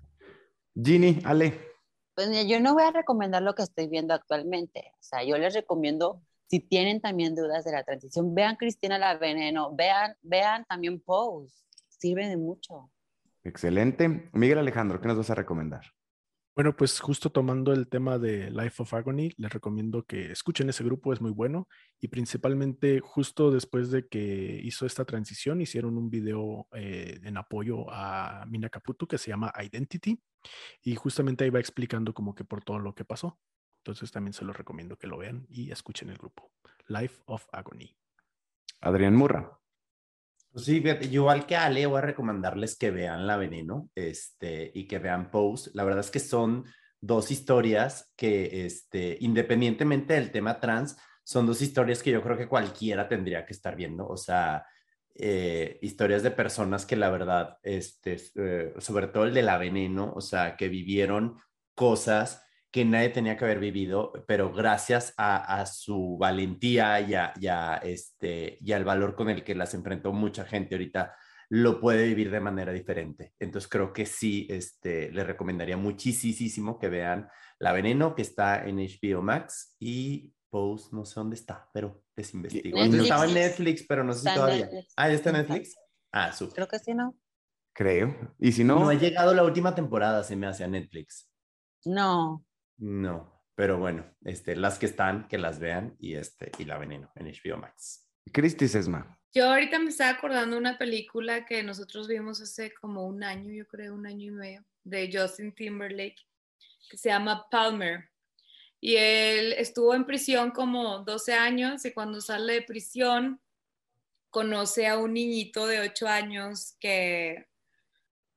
Speaker 2: Ginny, Ale.
Speaker 6: Pues yo no voy a recomendar lo que estoy viendo actualmente. O sea, yo les recomiendo si tienen también dudas de la transición, vean Cristina la Veneno, vean, vean también Pose, sirve de mucho.
Speaker 2: Excelente. Miguel Alejandro, ¿qué nos vas a recomendar?
Speaker 4: Bueno, pues justo tomando el tema de Life of Agony, les recomiendo que escuchen ese grupo, es muy bueno. Y principalmente justo después de que hizo esta transición, hicieron un video eh, en apoyo a Mina Caputo que se llama Identity. Y justamente ahí va explicando como que por todo lo que pasó. Entonces también se los recomiendo que lo vean y escuchen el grupo. Life of Agony.
Speaker 2: Adrián Murra.
Speaker 5: Sí, fíjate, yo igual que Ale voy a recomendarles que vean La Veneno este, y que vean Pose. La verdad es que son dos historias que, este, independientemente del tema trans, son dos historias que yo creo que cualquiera tendría que estar viendo. O sea, eh, historias de personas que la verdad, este, eh, sobre todo el de La Veneno, o sea, que vivieron cosas que nadie tenía que haber vivido, pero gracias a, su valentía y, a, este, y al valor con el que las enfrentó mucha gente ahorita, lo puede vivir de manera diferente. Entonces creo que sí, este, le recomendaría muchísimo que vean La Veneno, que está en HBO Max, y Pose, no sé dónde está, pero les investigo. Estaba en Netflix, pero no sé si todavía. Ah, ¿ya está en Netflix? Ah, súper.
Speaker 6: Creo que sí, ¿no?
Speaker 2: Creo. Y si no...
Speaker 5: No ha llegado la última temporada, se me hace a Netflix.
Speaker 6: No.
Speaker 5: No, pero bueno, este, las que están, que las vean y, este, y La Veneno en HBO Max.
Speaker 2: Cristi Sesma.
Speaker 7: Yo ahorita me estaba acordando de una película que nosotros vimos hace como un año, yo creo, un año y medio, de Justin Timberlake, que se llama Palmer. Y él estuvo en prisión como 12 años y cuando sale de prisión conoce a un niñito de 8 años que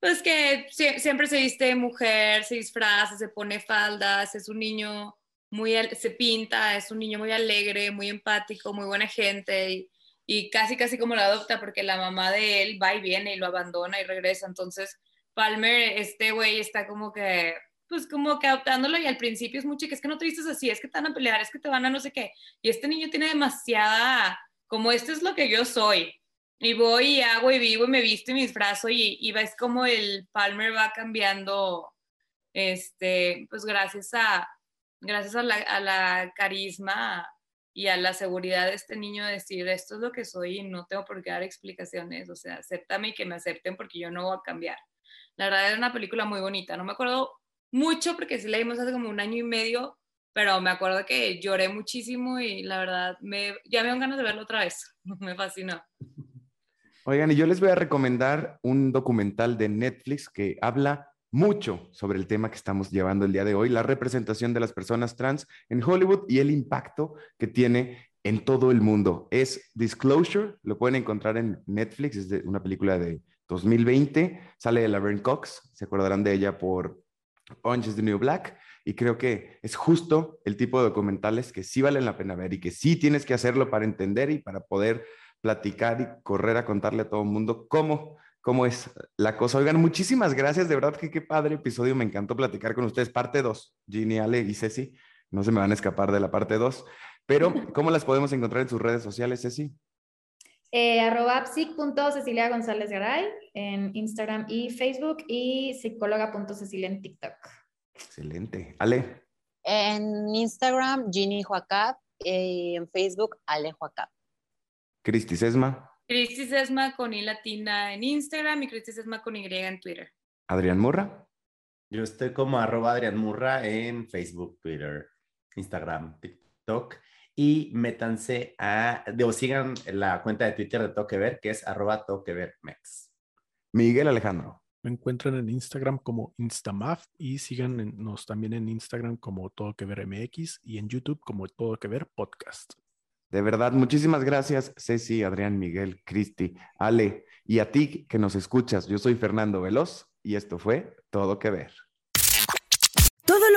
Speaker 7: pues que siempre se viste mujer, se disfraza, se pone faldas, es un niño muy, se pinta, es un niño muy alegre, muy empático, muy buena gente y, y casi, casi como lo adopta porque la mamá de él va y viene y lo abandona y regresa. Entonces, Palmer, este güey está como que, pues como que adoptándolo y al principio es mucho que es que no te vistes así, es que te van a pelear, es que te van a no sé qué. Y este niño tiene demasiada, como esto es lo que yo soy y voy y hago y vivo y me visto y me disfrazo y, y ves como el Palmer va cambiando, este, pues gracias a, gracias a la, a la carisma y a la seguridad de este niño de decir esto es lo que soy y no tengo por qué dar explicaciones, o sea, acéptame y que me acepten porque yo no voy a cambiar. La verdad era una película muy bonita, no me acuerdo mucho porque sí la vimos hace como un año y medio, pero me acuerdo que lloré muchísimo y la verdad me, ya me dan ganas de verlo otra vez, me fascinó.
Speaker 2: Oigan, y yo les voy a recomendar un documental de Netflix que habla mucho sobre el tema que estamos llevando el día de hoy, la representación de las personas trans en Hollywood y el impacto que tiene en todo el mundo. Es Disclosure, lo pueden encontrar en Netflix, es una película de 2020, sale de Laverne Cox, se acordarán de ella por Orange is the New Black, y creo que es justo el tipo de documentales que sí valen la pena ver y que sí tienes que hacerlo para entender y para poder platicar y correr a contarle a todo el mundo cómo, cómo es la cosa. Oigan, muchísimas gracias, de verdad que qué padre episodio, me encantó platicar con ustedes. Parte 2, Ginny, Ale y Ceci, no se me van a escapar de la parte 2, pero ¿cómo las podemos encontrar en sus redes sociales, Ceci?
Speaker 3: Eh, arroba psic.cecilia González Garay en Instagram y Facebook y psicóloga.cecilia en TikTok.
Speaker 2: Excelente. Ale.
Speaker 6: En Instagram, Ginny Juacap, y en Facebook, Ale Juacap.
Speaker 2: Cristi Sesma.
Speaker 7: Cristi Sesma con I latina en Instagram y Cristi Sesma con Y en Twitter.
Speaker 2: Adrián Murra.
Speaker 5: Yo estoy como arroba Adrián Murra en Facebook, Twitter, Instagram, TikTok. Y métanse a, digo, sigan la cuenta de Twitter de Toque Ver, que es arroba toquevermex.
Speaker 2: Miguel Alejandro.
Speaker 4: Me encuentran en Instagram como Instamaf y síganos también en Instagram como Todo Que Ver MX y en YouTube como Todo Que Ver Podcast.
Speaker 2: De verdad, muchísimas gracias, Ceci, Adrián, Miguel, Cristi, Ale, y a ti que nos escuchas. Yo soy Fernando Veloz y esto fue Todo que Ver.